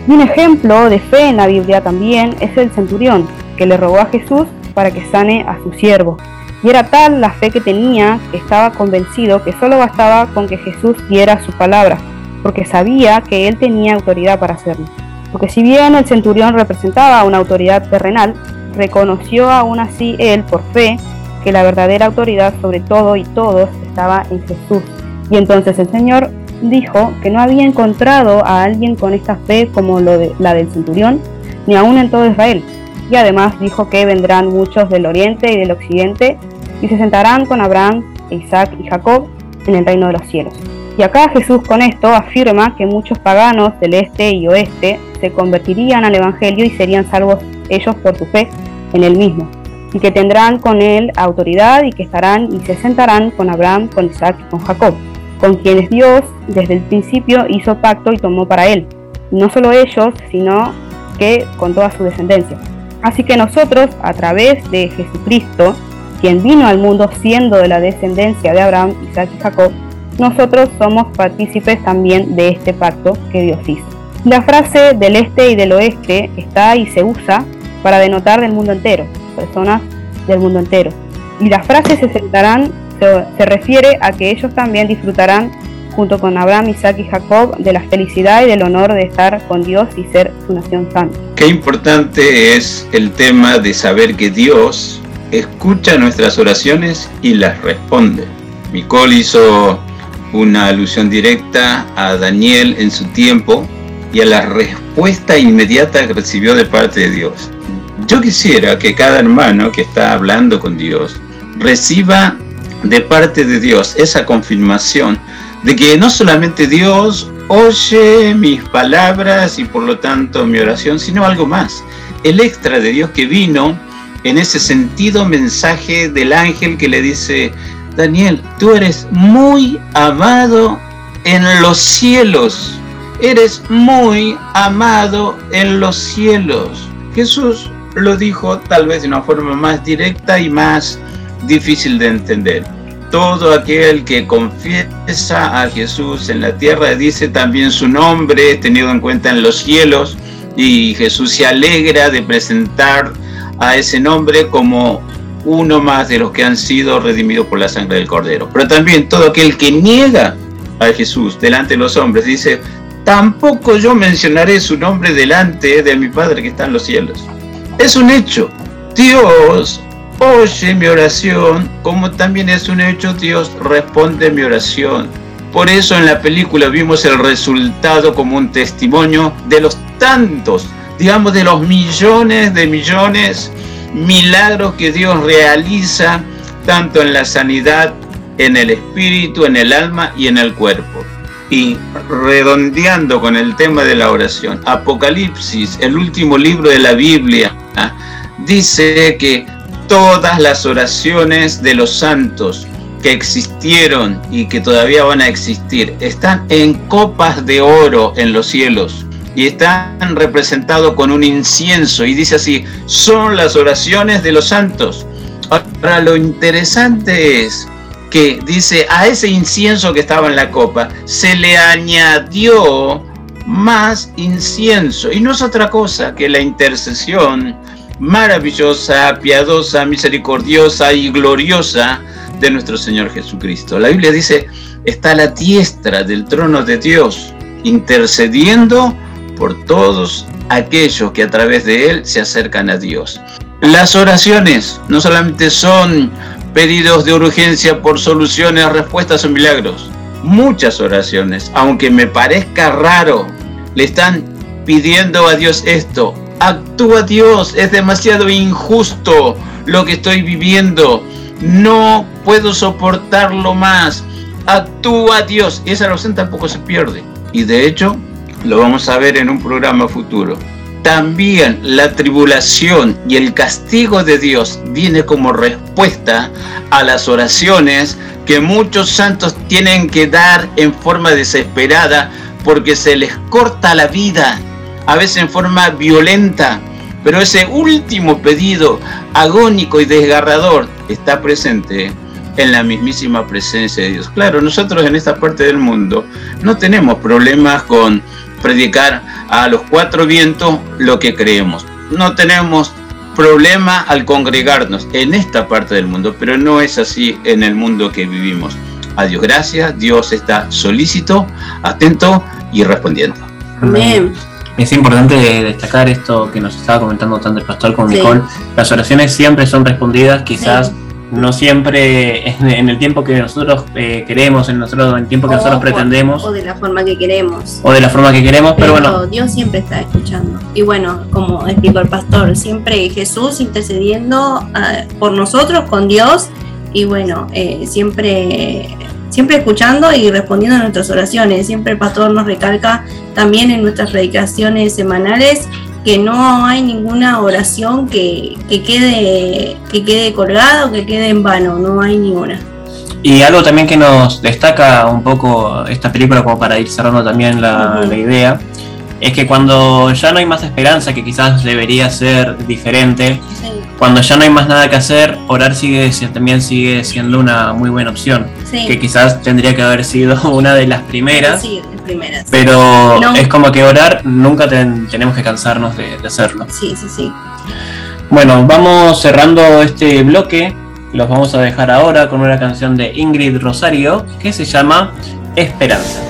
Un ejemplo de fe en la Biblia también es el centurión, que le rogó a Jesús para que sane a su siervo. Y era tal la fe que tenía que estaba convencido que solo bastaba con que Jesús diera su palabra, porque sabía que él tenía autoridad para hacerlo. Porque si bien el centurión representaba una autoridad terrenal, reconoció aún así él, por fe, que la verdadera autoridad sobre todo y todos estaba en Jesús. Y entonces el Señor dijo que no había encontrado a alguien con esta fe como lo de, la del centurión, ni aún en todo Israel. Y además dijo que vendrán muchos del oriente y del occidente y se sentarán con Abraham, Isaac y Jacob en el reino de los cielos. Y acá Jesús con esto afirma que muchos paganos del este y oeste se convertirían al Evangelio y serían salvos ellos por su fe en él mismo, y que tendrán con él autoridad y que estarán y se sentarán con Abraham, con Isaac y con Jacob, con quienes Dios desde el principio hizo pacto y tomó para él, no solo ellos, sino que con toda su descendencia. Así que nosotros, a través de Jesucristo, quien vino al mundo siendo de la descendencia de Abraham, Isaac y Jacob, nosotros somos partícipes también de este pacto que Dios hizo. La frase del este y del oeste está y se usa para denotar del mundo entero, personas del mundo entero. Y la frase se sentarán se, refiere a que ellos también disfrutarán junto con Abraham, Isaac y Jacob de la felicidad y del honor de estar con Dios y ser su nación santa. Qué importante es el tema de saber que Dios escucha nuestras oraciones y las responde. Micol hizo una alusión directa a Daniel en su tiempo y a la respuesta inmediata que recibió de parte de Dios. Yo quisiera que cada hermano que está hablando con Dios reciba de parte de Dios, esa confirmación de que no solamente Dios oye mis palabras y por lo tanto mi oración, sino algo más. El extra de Dios que vino en ese sentido mensaje del ángel que le dice, Daniel, tú eres muy amado en los cielos. Eres muy amado en los cielos. Jesús lo dijo tal vez de una forma más directa y más difícil de entender. Todo aquel que confiesa a Jesús en la tierra dice también su nombre tenido en cuenta en los cielos y Jesús se alegra de presentar a ese nombre como uno más de los que han sido redimidos por la sangre del Cordero. Pero también todo aquel que niega a Jesús delante de los hombres dice, tampoco yo mencionaré su nombre delante de mi Padre que está en los cielos. Es un hecho. Dios oye mi oración, como también es un hecho, Dios responde mi oración. Por eso en la película vimos el resultado como un testimonio de los tantos, digamos de los millones de millones milagros que Dios realiza tanto en la sanidad, en el espíritu, en el alma y en el cuerpo. Y redondeando con el tema de la oración, Apocalipsis, el último libro de la Biblia, dice que todas las oraciones de los santos que existieron y que todavía van a existir están en copas de oro en los cielos y están representados con un incienso y dice así, son las oraciones de los santos. Ahora lo interesante es que dice, a ese incienso que estaba en la copa se le añadió más incienso y no es otra cosa que la intercesión maravillosa, piadosa, misericordiosa y gloriosa de nuestro Señor Jesucristo. La Biblia dice, está la diestra del trono de Dios, intercediendo por todos aquellos que a través de Él se acercan a Dios. Las oraciones no solamente son pedidos de urgencia por soluciones, respuestas o milagros. Muchas oraciones, aunque me parezca raro, le están pidiendo a Dios esto. Actúa Dios, es demasiado injusto lo que estoy viviendo. No puedo soportarlo más. Actúa Dios. Esa oración tampoco se pierde. Y de hecho, lo vamos a ver en un programa futuro. También la tribulación y el castigo de Dios viene como respuesta a las oraciones que muchos santos tienen que dar en forma desesperada porque se les corta la vida, a veces en forma violenta. Pero ese último pedido agónico y desgarrador está presente en la mismísima presencia de Dios. Claro, nosotros en esta parte del mundo no tenemos problemas con predicar a los cuatro vientos lo que creemos. No tenemos problema al congregarnos en esta parte del mundo, pero no es así en el mundo que vivimos. A Dios gracias, Dios está solícito, atento y respondiendo. Amén. Es importante destacar esto que nos estaba comentando tanto el pastor como Nicole. Las oraciones siempre son respondidas, quizás no siempre en, el tiempo que nosotros eh, queremos, en, nosotros, en el tiempo que nosotros pretendemos. O de la forma que queremos. O de la forma que queremos, pero, bueno. Dios siempre está escuchando. Y bueno, como explicó el pastor, siempre Jesús intercediendo ah, por nosotros con Dios y bueno, eh, siempre siempre escuchando y respondiendo a nuestras oraciones. Siempre el pastor nos recalca también en nuestras predicaciones semanales que no hay ninguna oración que, quede, que quede colgada o que quede en vano, no hay ninguna. Y algo también que nos destaca un poco esta película, como para ir cerrando también la, la idea, es que cuando ya no hay más esperanza, que quizás debería ser diferente, cuando ya no hay más nada que hacer, orar sigue también sigue siendo una muy buena opción, que quizás tendría que haber sido una de las primeras. Sí, primeras. Pero es como que orar nunca tenemos que cansarnos de, de hacerlo. Sí, sí, sí. Bueno, vamos cerrando este bloque. Los vamos a dejar ahora con una canción de Ingrid Rosario que se llama Esperanza.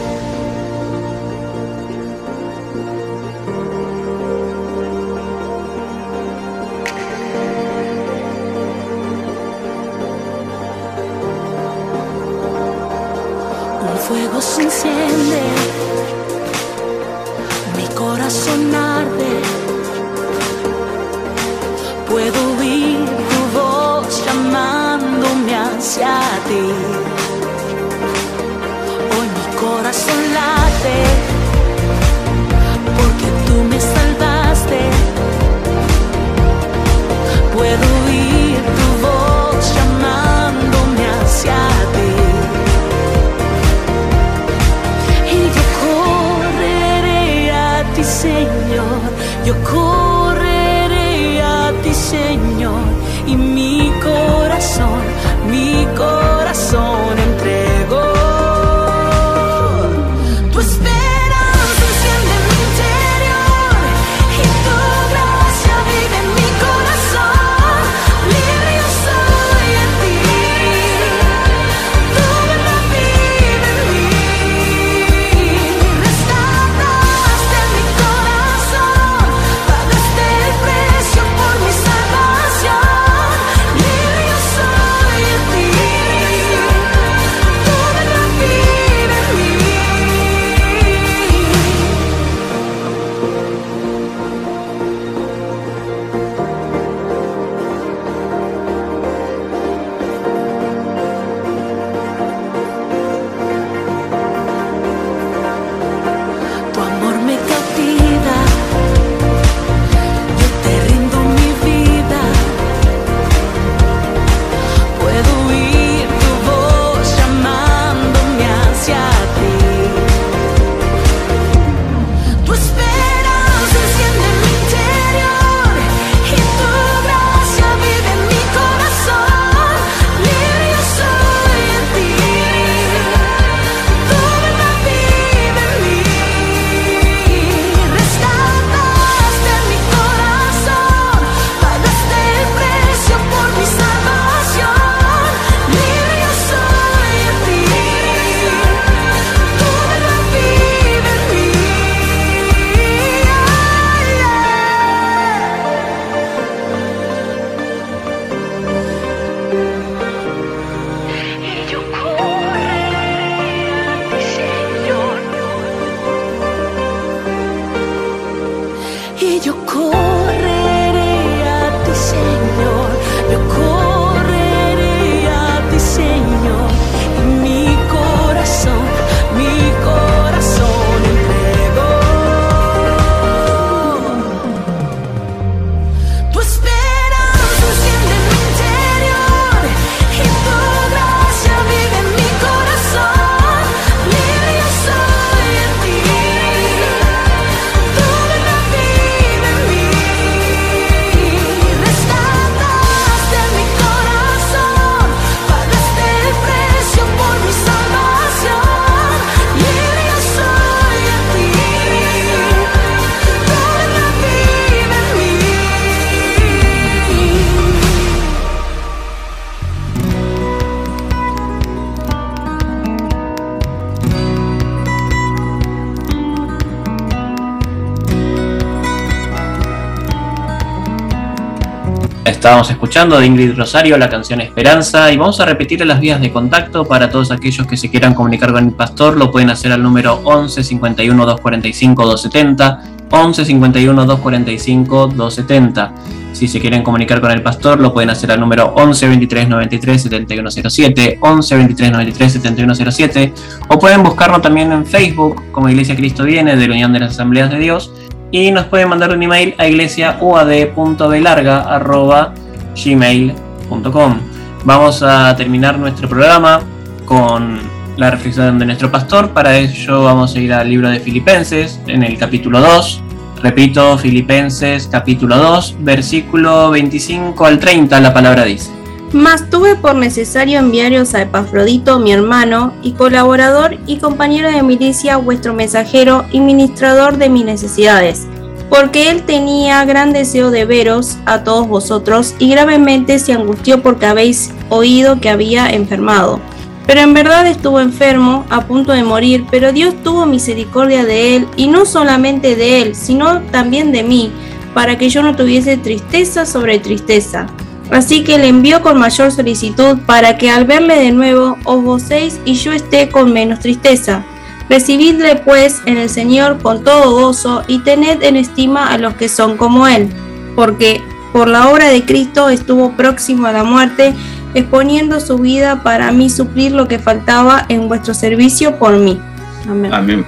Estábamos escuchando de Ingrid Rosario la canción Esperanza y vamos a repetir las vías de contacto para todos aquellos que se quieran comunicar con el pastor. Lo pueden hacer al número 11 51 245 270, 11 51 245 270. Si se quieren comunicar con el pastor, lo pueden hacer al número 11 23 93 7107, 11 23 93 7107, o pueden buscarnos también en Facebook como Iglesia Cristo Viene de la Unión de las Asambleas de Dios y nos pueden mandar un email a iglesiauad.belarga.gmail.com Vamos a terminar nuestro programa con la reflexión de nuestro pastor. Para ello vamos a ir al libro de Filipenses, en el capítulo 2. Repito, Filipenses capítulo 2, versículo 25 al 30, la palabra dice. Mas tuve por necesario enviaros a Epafrodito, mi hermano, y colaborador y compañero de milicia, vuestro mensajero y ministrador de mis necesidades, porque él tenía gran deseo de veros a todos vosotros y gravemente se angustió porque habéis oído que había enfermado. Pero en verdad estuvo enfermo, a punto de morir, pero Dios tuvo misericordia de él, y no solamente de él, sino también de mí, para que yo no tuviese tristeza sobre tristeza. Así que le envió con mayor solicitud para que al verle de nuevo os gocéis y yo esté con menos tristeza. Recibidle pues en el Señor con todo gozo y tened en estima a los que son como Él, porque por la obra de Cristo estuvo próximo a la muerte, exponiendo su vida para mí suplir lo que faltaba en vuestro servicio por mí. Amén. Amén.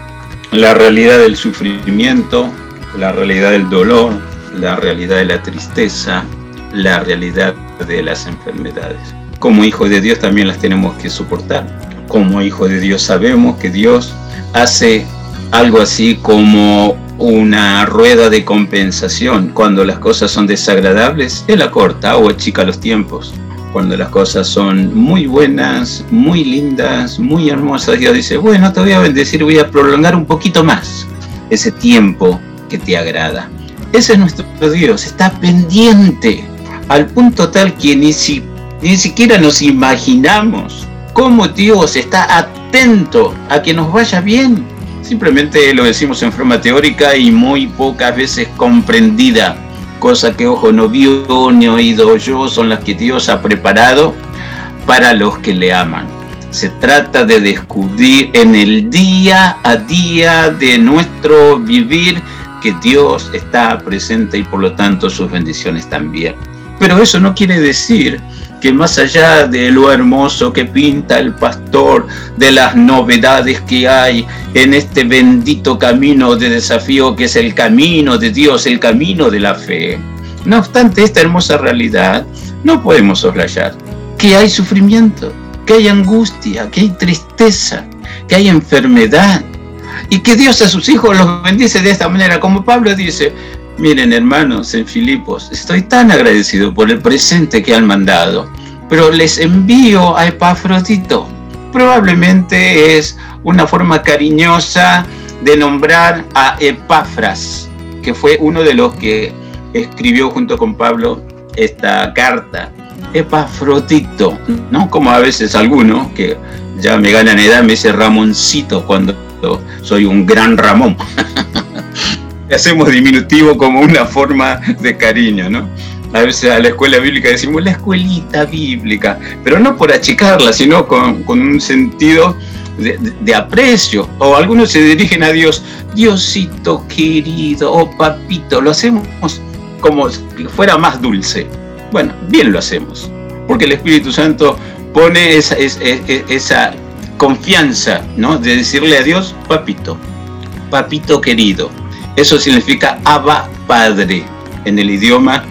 La realidad del sufrimiento, la realidad del dolor, la realidad de la tristeza, la realidad de las enfermedades. Como hijos de Dios también las tenemos que soportar. Como hijos de Dios sabemos que Dios hace algo así como una rueda de compensación. Cuando las cosas son desagradables, Él acorta o achica los tiempos. Cuando las cosas son muy buenas, muy lindas, muy hermosas, Dios dice, bueno, te voy a bendecir, voy a prolongar un poquito más ese tiempo que te agrada. Ese es nuestro Dios, está pendiente al punto tal que ni, si, ni siquiera nos imaginamos cómo Dios está atento a que nos vaya bien. Simplemente lo decimos en forma teórica y muy pocas veces comprendida. Cosa que ojo no vio ni oído yo son las que Dios ha preparado para los que le aman. Se trata de descubrir en el día a día de nuestro vivir que Dios está presente y por lo tanto sus bendiciones también. Pero eso no quiere decir que más allá de lo hermoso que pinta el pastor, de las novedades que hay en este bendito camino de desafío que es el camino de Dios, el camino de la fe, no obstante esta hermosa realidad, no podemos soslayar. Que hay sufrimiento, que hay angustia, que hay tristeza, que hay enfermedad, y que Dios a sus hijos los bendice de esta manera, como Pablo dice, miren hermanos en Filipos, estoy tan agradecido por el presente que han mandado, pero les envío a Epafrodito. Probablemente es una forma cariñosa de nombrar a Epafras, que fue uno de los que escribió junto con Pablo esta carta. Epafrodito, ¿no? Como a veces algunos que ya me ganan edad me dice Ramoncito cuando soy un gran Ramón. Hacemos diminutivo como una forma de cariño, ¿no? A veces a la escuela bíblica decimos la escuelita bíblica, pero no por achicarla, sino con, con un sentido de, de- aprecio. O algunos se dirigen a Dios, Diosito querido, o papito, lo hacemos como si fuera más dulce. Bueno, bien lo hacemos, porque el Espíritu Santo pone esa, es- es- es- esa confianza, ¿no? De decirle a Dios, papito, papito querido. Eso significa Abba Padre en el idioma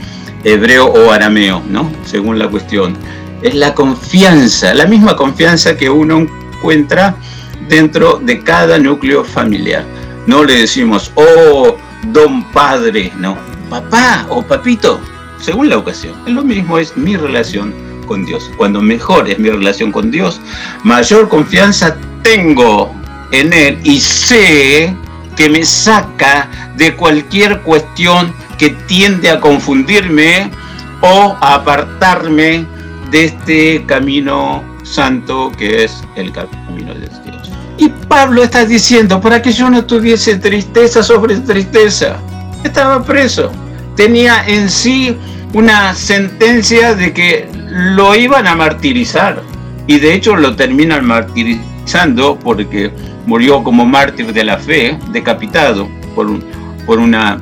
hebreo o arameo, ¿no? Según la cuestión. Es la confianza, la misma confianza que uno encuentra dentro de cada núcleo familiar. No le decimos, oh, don padre, no, papá o papito, según la ocasión. Lo mismo, es mi relación con Dios. Cuando mejor es mi relación con Dios, mayor confianza tengo en Él y sé que me saca de cualquier cuestión que tiende a confundirme o a apartarme de este camino santo que es el camino de Dios. Y Pablo está diciendo, para que yo no tuviese tristeza sobre tristeza, estaba preso, tenía en sí una sentencia de que lo iban a martirizar. Y de hecho lo terminan martirizando porque murió como mártir de la fe, decapitado por, un- por una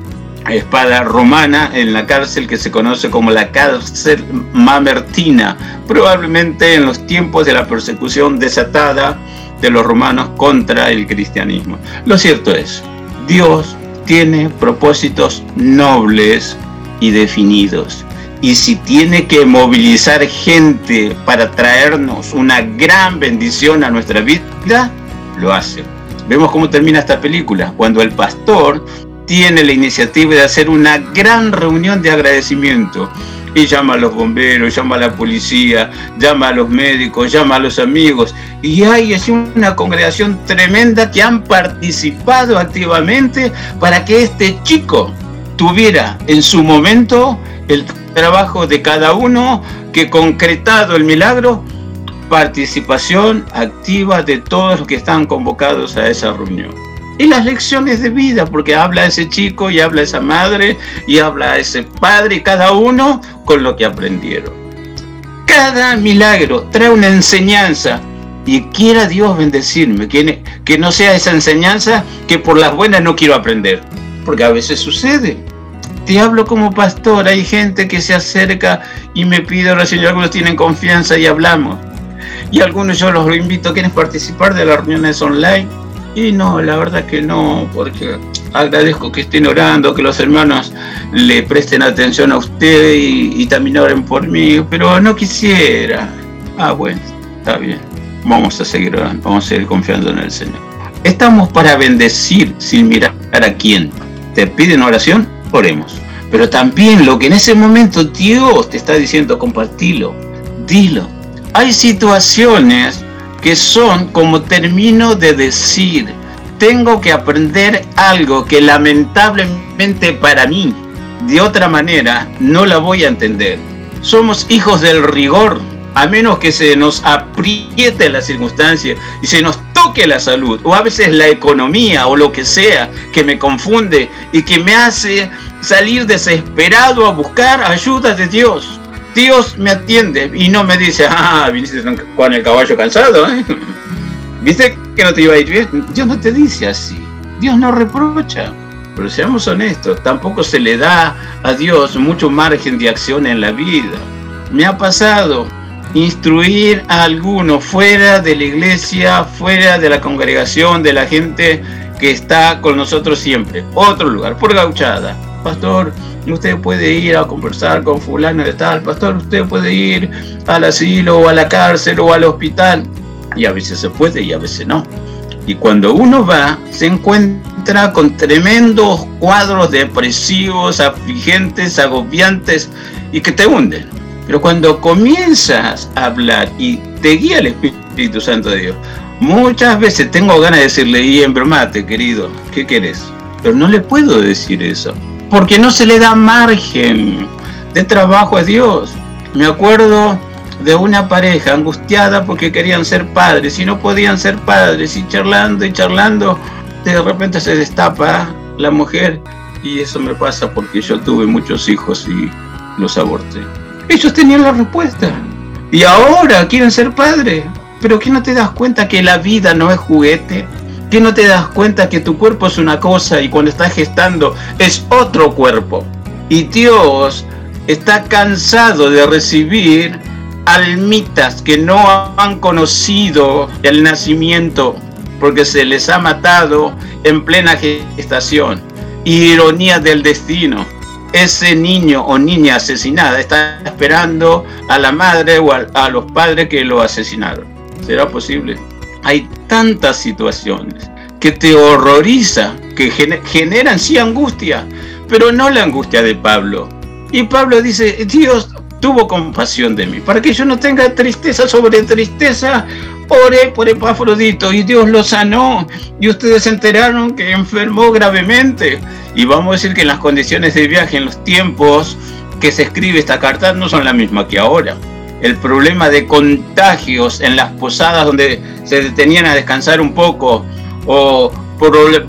espada romana en la cárcel que se conoce como la cárcel mamertina, probablemente en los tiempos de la persecución desatada de los romanos contra el cristianismo. Lo cierto es, Dios tiene propósitos nobles y definidos. Y si tiene que movilizar gente para traernos una gran bendición a nuestra vida, lo hace. Vemos cómo termina esta película, cuando el pastor tiene la iniciativa de hacer una gran reunión de agradecimiento y llama a los bomberos, llama a la policía, llama a los médicos, llama a los amigos y hay así una congregación tremenda que han participado activamente para que este chico tuviera en su momento el trabajo de cada uno que concretado el milagro participación activa de todos los que están convocados a esa reunión. Y las lecciones de vida, porque habla ese chico y habla esa madre y habla ese padre, cada uno con lo que aprendieron. Cada milagro trae una enseñanza y quiera Dios bendecirme, que no sea esa enseñanza que por las buenas no quiero aprender, porque a veces sucede. Te hablo como pastor, hay gente que se acerca y me pide oración, y algunos tienen confianza y hablamos. Y algunos yo los invito, ¿quieren participar de las reuniones online? Y no, la verdad que no, porque agradezco que estén orando, que los hermanos le presten atención a usted y, y también oren por mí, pero no quisiera. Ah, bueno, está bien. Vamos a seguir orando, vamos a seguir confiando en el Señor. Estamos para bendecir sin mirar a quién. Te piden oración, Pero también lo que en ese momento Dios te está diciendo, compartilo, dilo. Hay situaciones que son como termino de decir, tengo que aprender algo que lamentablemente para mí, de otra manera, no la voy a entender. Somos hijos del rigor, a menos que se nos apriete la circunstancia y se nos toque la salud, o a veces la economía o lo que sea que me confunde y que me hace salir desesperado a buscar ayuda de Dios. Dios me atiende y no me dice, ah, viniste con el caballo cansado, ¿eh? ¿Viste que no te iba a ir bien? Dios no te dice así. Dios no reprocha. Pero seamos honestos, tampoco se le da a Dios mucho margen de acción en la vida. Me ha pasado instruir a alguno fuera de la iglesia, fuera de la congregación, de la gente que está con nosotros siempre. Otro lugar, por gauchada. Pastor, usted puede ir a conversar con fulano de tal. Pastor, usted puede ir al asilo o a la cárcel o al hospital. Y a veces se puede y a veces no. Y cuando uno va, se encuentra con tremendos cuadros depresivos, afligentes, agobiantes y que te hunden. Pero cuando comienzas a hablar y te guía el Espíritu Santo de Dios, muchas veces tengo ganas de decirle, y embromate, querido, ¿qué querés? Pero no le puedo decir eso, porque no se le da margen de trabajo a Dios. Me acuerdo de una pareja angustiada porque querían ser padres y no podían ser padres y charlando y charlando, de repente se destapa la mujer y eso me pasa porque yo tuve muchos hijos y los aborté. Ellos tenían la respuesta. Y ahora quieren ser padres. Pero que no te das cuenta que la vida no es juguete. Que no te das cuenta que tu cuerpo es una cosa y cuando estás gestando es otro cuerpo. Y Dios está cansado de recibir almitas que no han conocido el nacimiento porque se les ha matado en plena gestación. Ironía del destino ese niño o niña asesinada está esperando a la madre o a, los padres que lo asesinaron. ¿Será posible? Hay tantas situaciones que te horroriza, que generan sí angustia, pero no la angustia de Pablo. Y Pablo dice, Dios tuvo compasión de mí, para que yo no tenga tristeza sobre tristeza, oré por Epafrodito y Dios lo sanó y ustedes se enteraron que enfermó gravemente. Y vamos a decir que las condiciones de viaje, en los tiempos que se escribe esta carta, no son las mismas que ahora. El problema de contagios en las posadas donde se detenían a descansar un poco o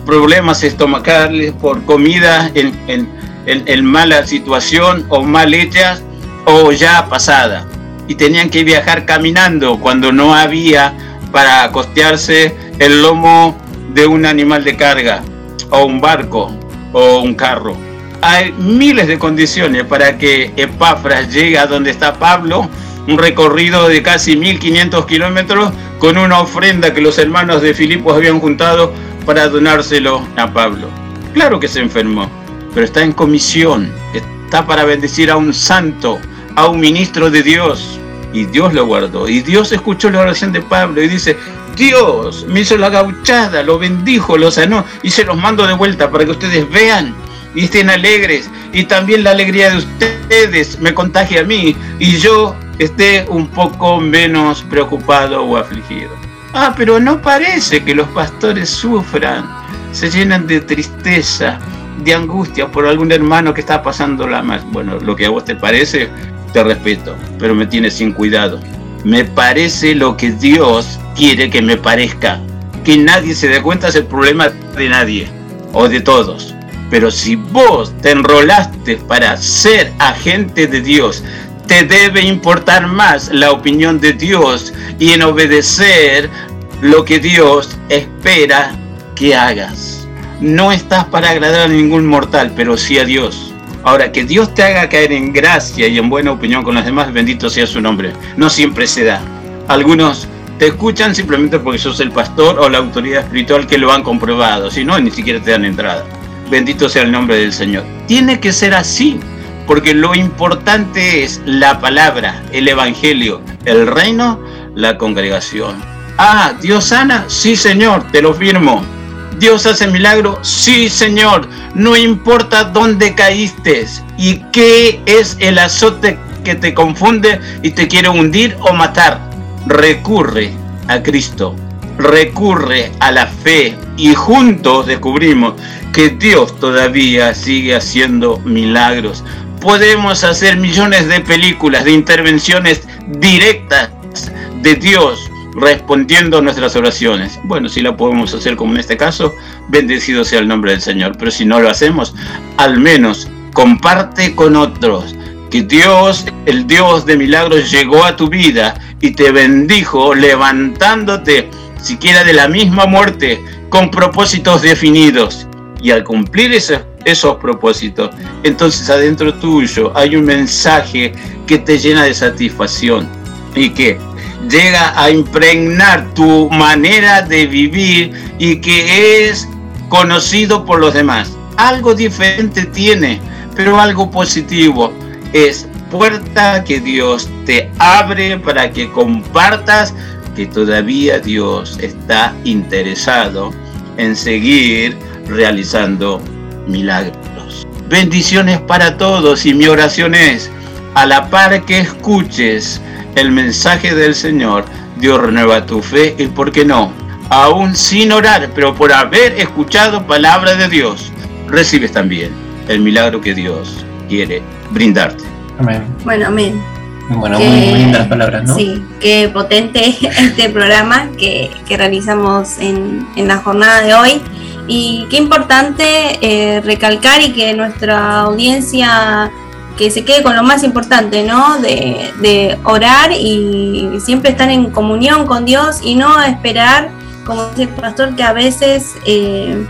problemas estomacales, por comida en, en mala situación o mal hechas o ya pasada y tenían que viajar caminando cuando no había para costearse el lomo de un animal de carga o un barco o un carro. Hay miles de condiciones para que Epafras llegue a donde está Pablo, un recorrido de casi 1500 kilómetros con una ofrenda que los hermanos de Filipos habían juntado para donárselo a Pablo. Claro que se enfermó, pero está en comisión, está para bendecir a un santo, a un ministro de Dios. Y Dios lo guardó. Y Dios escuchó la oración de Pablo y dice, Dios me hizo la gauchada, lo bendijo, lo sanó y se los mando de vuelta para que ustedes vean y estén alegres. Y también la alegría de ustedes me contagia a mí y yo esté un poco menos preocupado o afligido. Ah, pero no parece que los pastores sufran, se llenan de tristeza, de angustia por algún hermano que está pasando la más. Bueno, lo que a vos te parece, te respeto, pero me tienes sin cuidado. Me parece lo que Dios quiere que me parezca. Que nadie se dé cuenta es el problema de nadie o de todos. Pero si vos te enrolaste para ser agente de Dios, te debe importar más la opinión de Dios y en obedecer lo que Dios espera que hagas. No estás para agradar a ningún mortal, pero sí a Dios. Ahora, que Dios te haga caer en gracia y en buena opinión con los demás, bendito sea su nombre. No siempre se da. Algunos te escuchan simplemente porque sos el pastor o la autoridad espiritual que lo han comprobado. Si no, ni siquiera te dan entrada. Bendito sea el nombre del Señor. Tiene que ser así, porque lo importante es la palabra, el evangelio, el reino, la congregación. Ah, Dios sana, sí Señor, te lo firmo. Dios hace milagro, sí Señor. No importa dónde caíste y qué es el azote que te confunde y te quiere hundir o matar. Recurre a Cristo, recurre a la fe y juntos descubrimos que Dios todavía sigue haciendo milagros. Podemos hacer millones de películas, de intervenciones directas de Dios respondiendo a nuestras oraciones. Bueno, si la podemos hacer como en este caso, bendecido sea el nombre del Señor. Pero si no lo hacemos, al menos comparte con otros que Dios, el Dios de milagros, llegó a tu vida y te bendijo levantándote, siquiera de la misma muerte, con propósitos definidos. Y al cumplir esos, esos propósitos, entonces adentro tuyo hay un mensaje que te llena de satisfacción y que llega a impregnar tu manera de vivir y que es conocido por los demás. Algo diferente tiene, pero algo positivo. Es puerta que Dios te abre para que compartas que todavía Dios está interesado en seguir realizando milagros. Bendiciones para todos y mi oración es, a la par que escuches el mensaje del Señor, Dios renueva tu fe y, ¿por qué no? Aún sin orar, pero por haber escuchado palabra de Dios, recibes también el milagro que Dios quiere brindarte. Amén. Bueno, amén. Bueno, Que- muy, muy lindas las palabras, ¿no? Sí, qué potente este programa que, que realizamos en, en la jornada de hoy. Y qué importante eh, recalcar y que nuestra audiencia que se quede con lo más importante, ¿no? De, de orar y siempre estar en comunión con Dios y no esperar, como dice el pastor, que a veces, eh,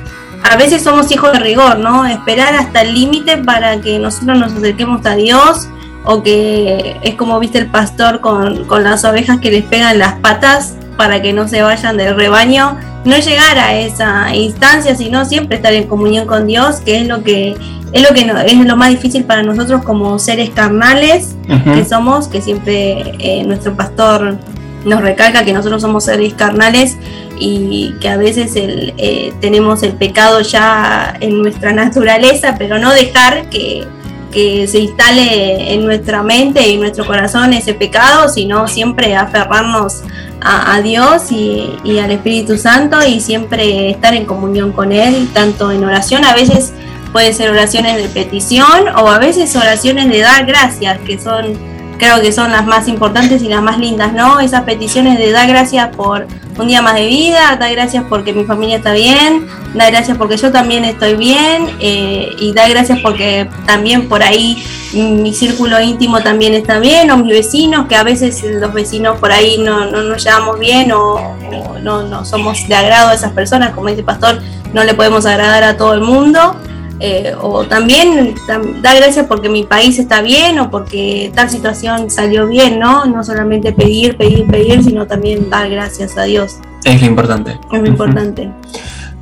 a veces somos hijos de rigor, ¿no? Esperar hasta el límite para que nosotros nos acerquemos a Dios o que es como viste el pastor con, con las ovejas que les pegan las patas para que no se vayan del rebaño, no llegar a esa instancia, sino siempre estar en comunión con Dios, que es lo que es lo que no- es lo más difícil para nosotros como seres carnales que somos, que siempre eh, nuestro pastor nos recalca que nosotros somos seres carnales y que a veces el, eh, tenemos el pecado ya en nuestra naturaleza, pero no dejar que, que se instale en nuestra mente y en nuestro corazón ese pecado, sino siempre aferrarnos a, Dios y, y al Espíritu Santo y siempre estar en comunión con Él, tanto en oración, a veces puede ser oraciones de petición o a veces oraciones de dar gracias, que son, creo que son las más importantes y las más lindas, ¿no? Esas peticiones de dar gracias por un día más de vida, dar gracias porque mi familia está bien, dar gracias porque yo también estoy bien eh, y dar gracias porque también por ahí mi círculo íntimo también está bien o mis vecinos, que a veces los vecinos por ahí no, no nos llevamos bien o, o no, no somos de agrado a esas personas, como dice el pastor, no le podemos agradar a todo el mundo. Eh, o también tam- dar gracias porque mi país está bien o porque tal situación salió bien, ¿no? No solamente pedir, pedir, pedir, sino también dar gracias a Dios. Es lo importante. Es lo importante.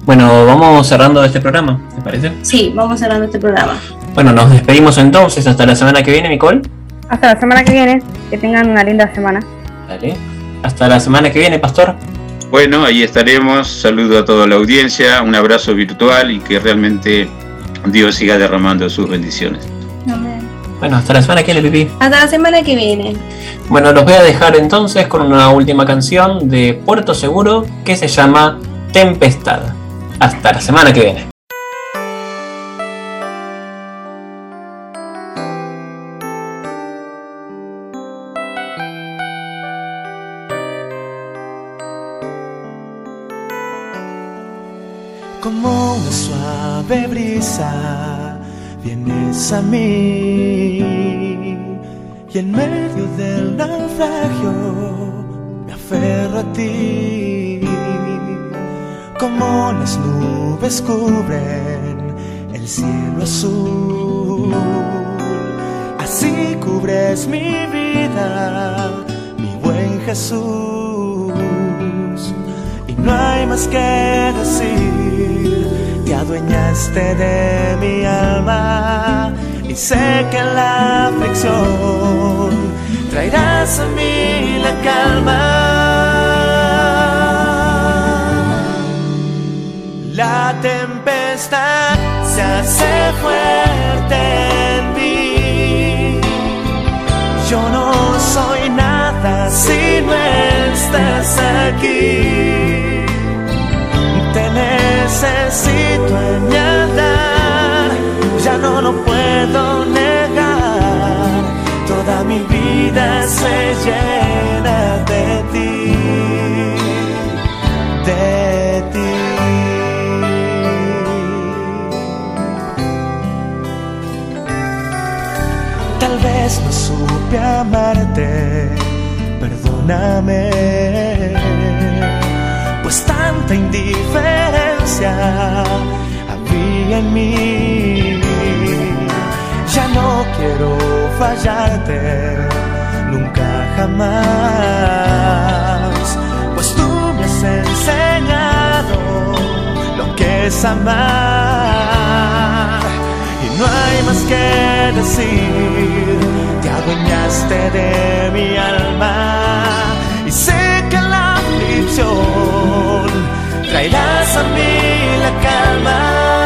Bueno, vamos cerrando este programa, ¿te parece? Sí, vamos cerrando este programa. Bueno, nos despedimos entonces hasta la semana que viene, Nicole. Hasta la semana que viene, que tengan una linda semana. Dale. Hasta la semana que viene, Pastor. Bueno, ahí estaremos. Saludo a toda la audiencia, un abrazo virtual y que realmente Dios siga derramando sus bendiciones. Bueno, hasta la semana que viene, Pipi. Hasta la semana que viene. Bueno, los voy a dejar entonces con una última canción de Puerto Seguro que se llama Tempestad. Hasta la semana que viene. Suave brisa vienes a mí y en medio del naufragio me aferro a ti como las nubes cubren el cielo azul cubres mi vida, mi buen Jesús. Y no hay más que decir, adueñaste de mi alma. Y sé que la aflicción traerás a mí la calma. La tempestad se hace fuerte en mí. Yo no soy nada si no estás aquí. Necesito en andar, ya no lo puedo negar. Toda mi vida se llena de ti, de ti. Tal vez no supe amarte, perdóname, pues tanta indiferencia había en mí. Ya no quiero fallarte, nunca jamás, pues tú me has enseñado lo que es amar. Y no hay más que decir, te adueñaste de mi alma. Y sé que la aflicción traerás a mí la calma.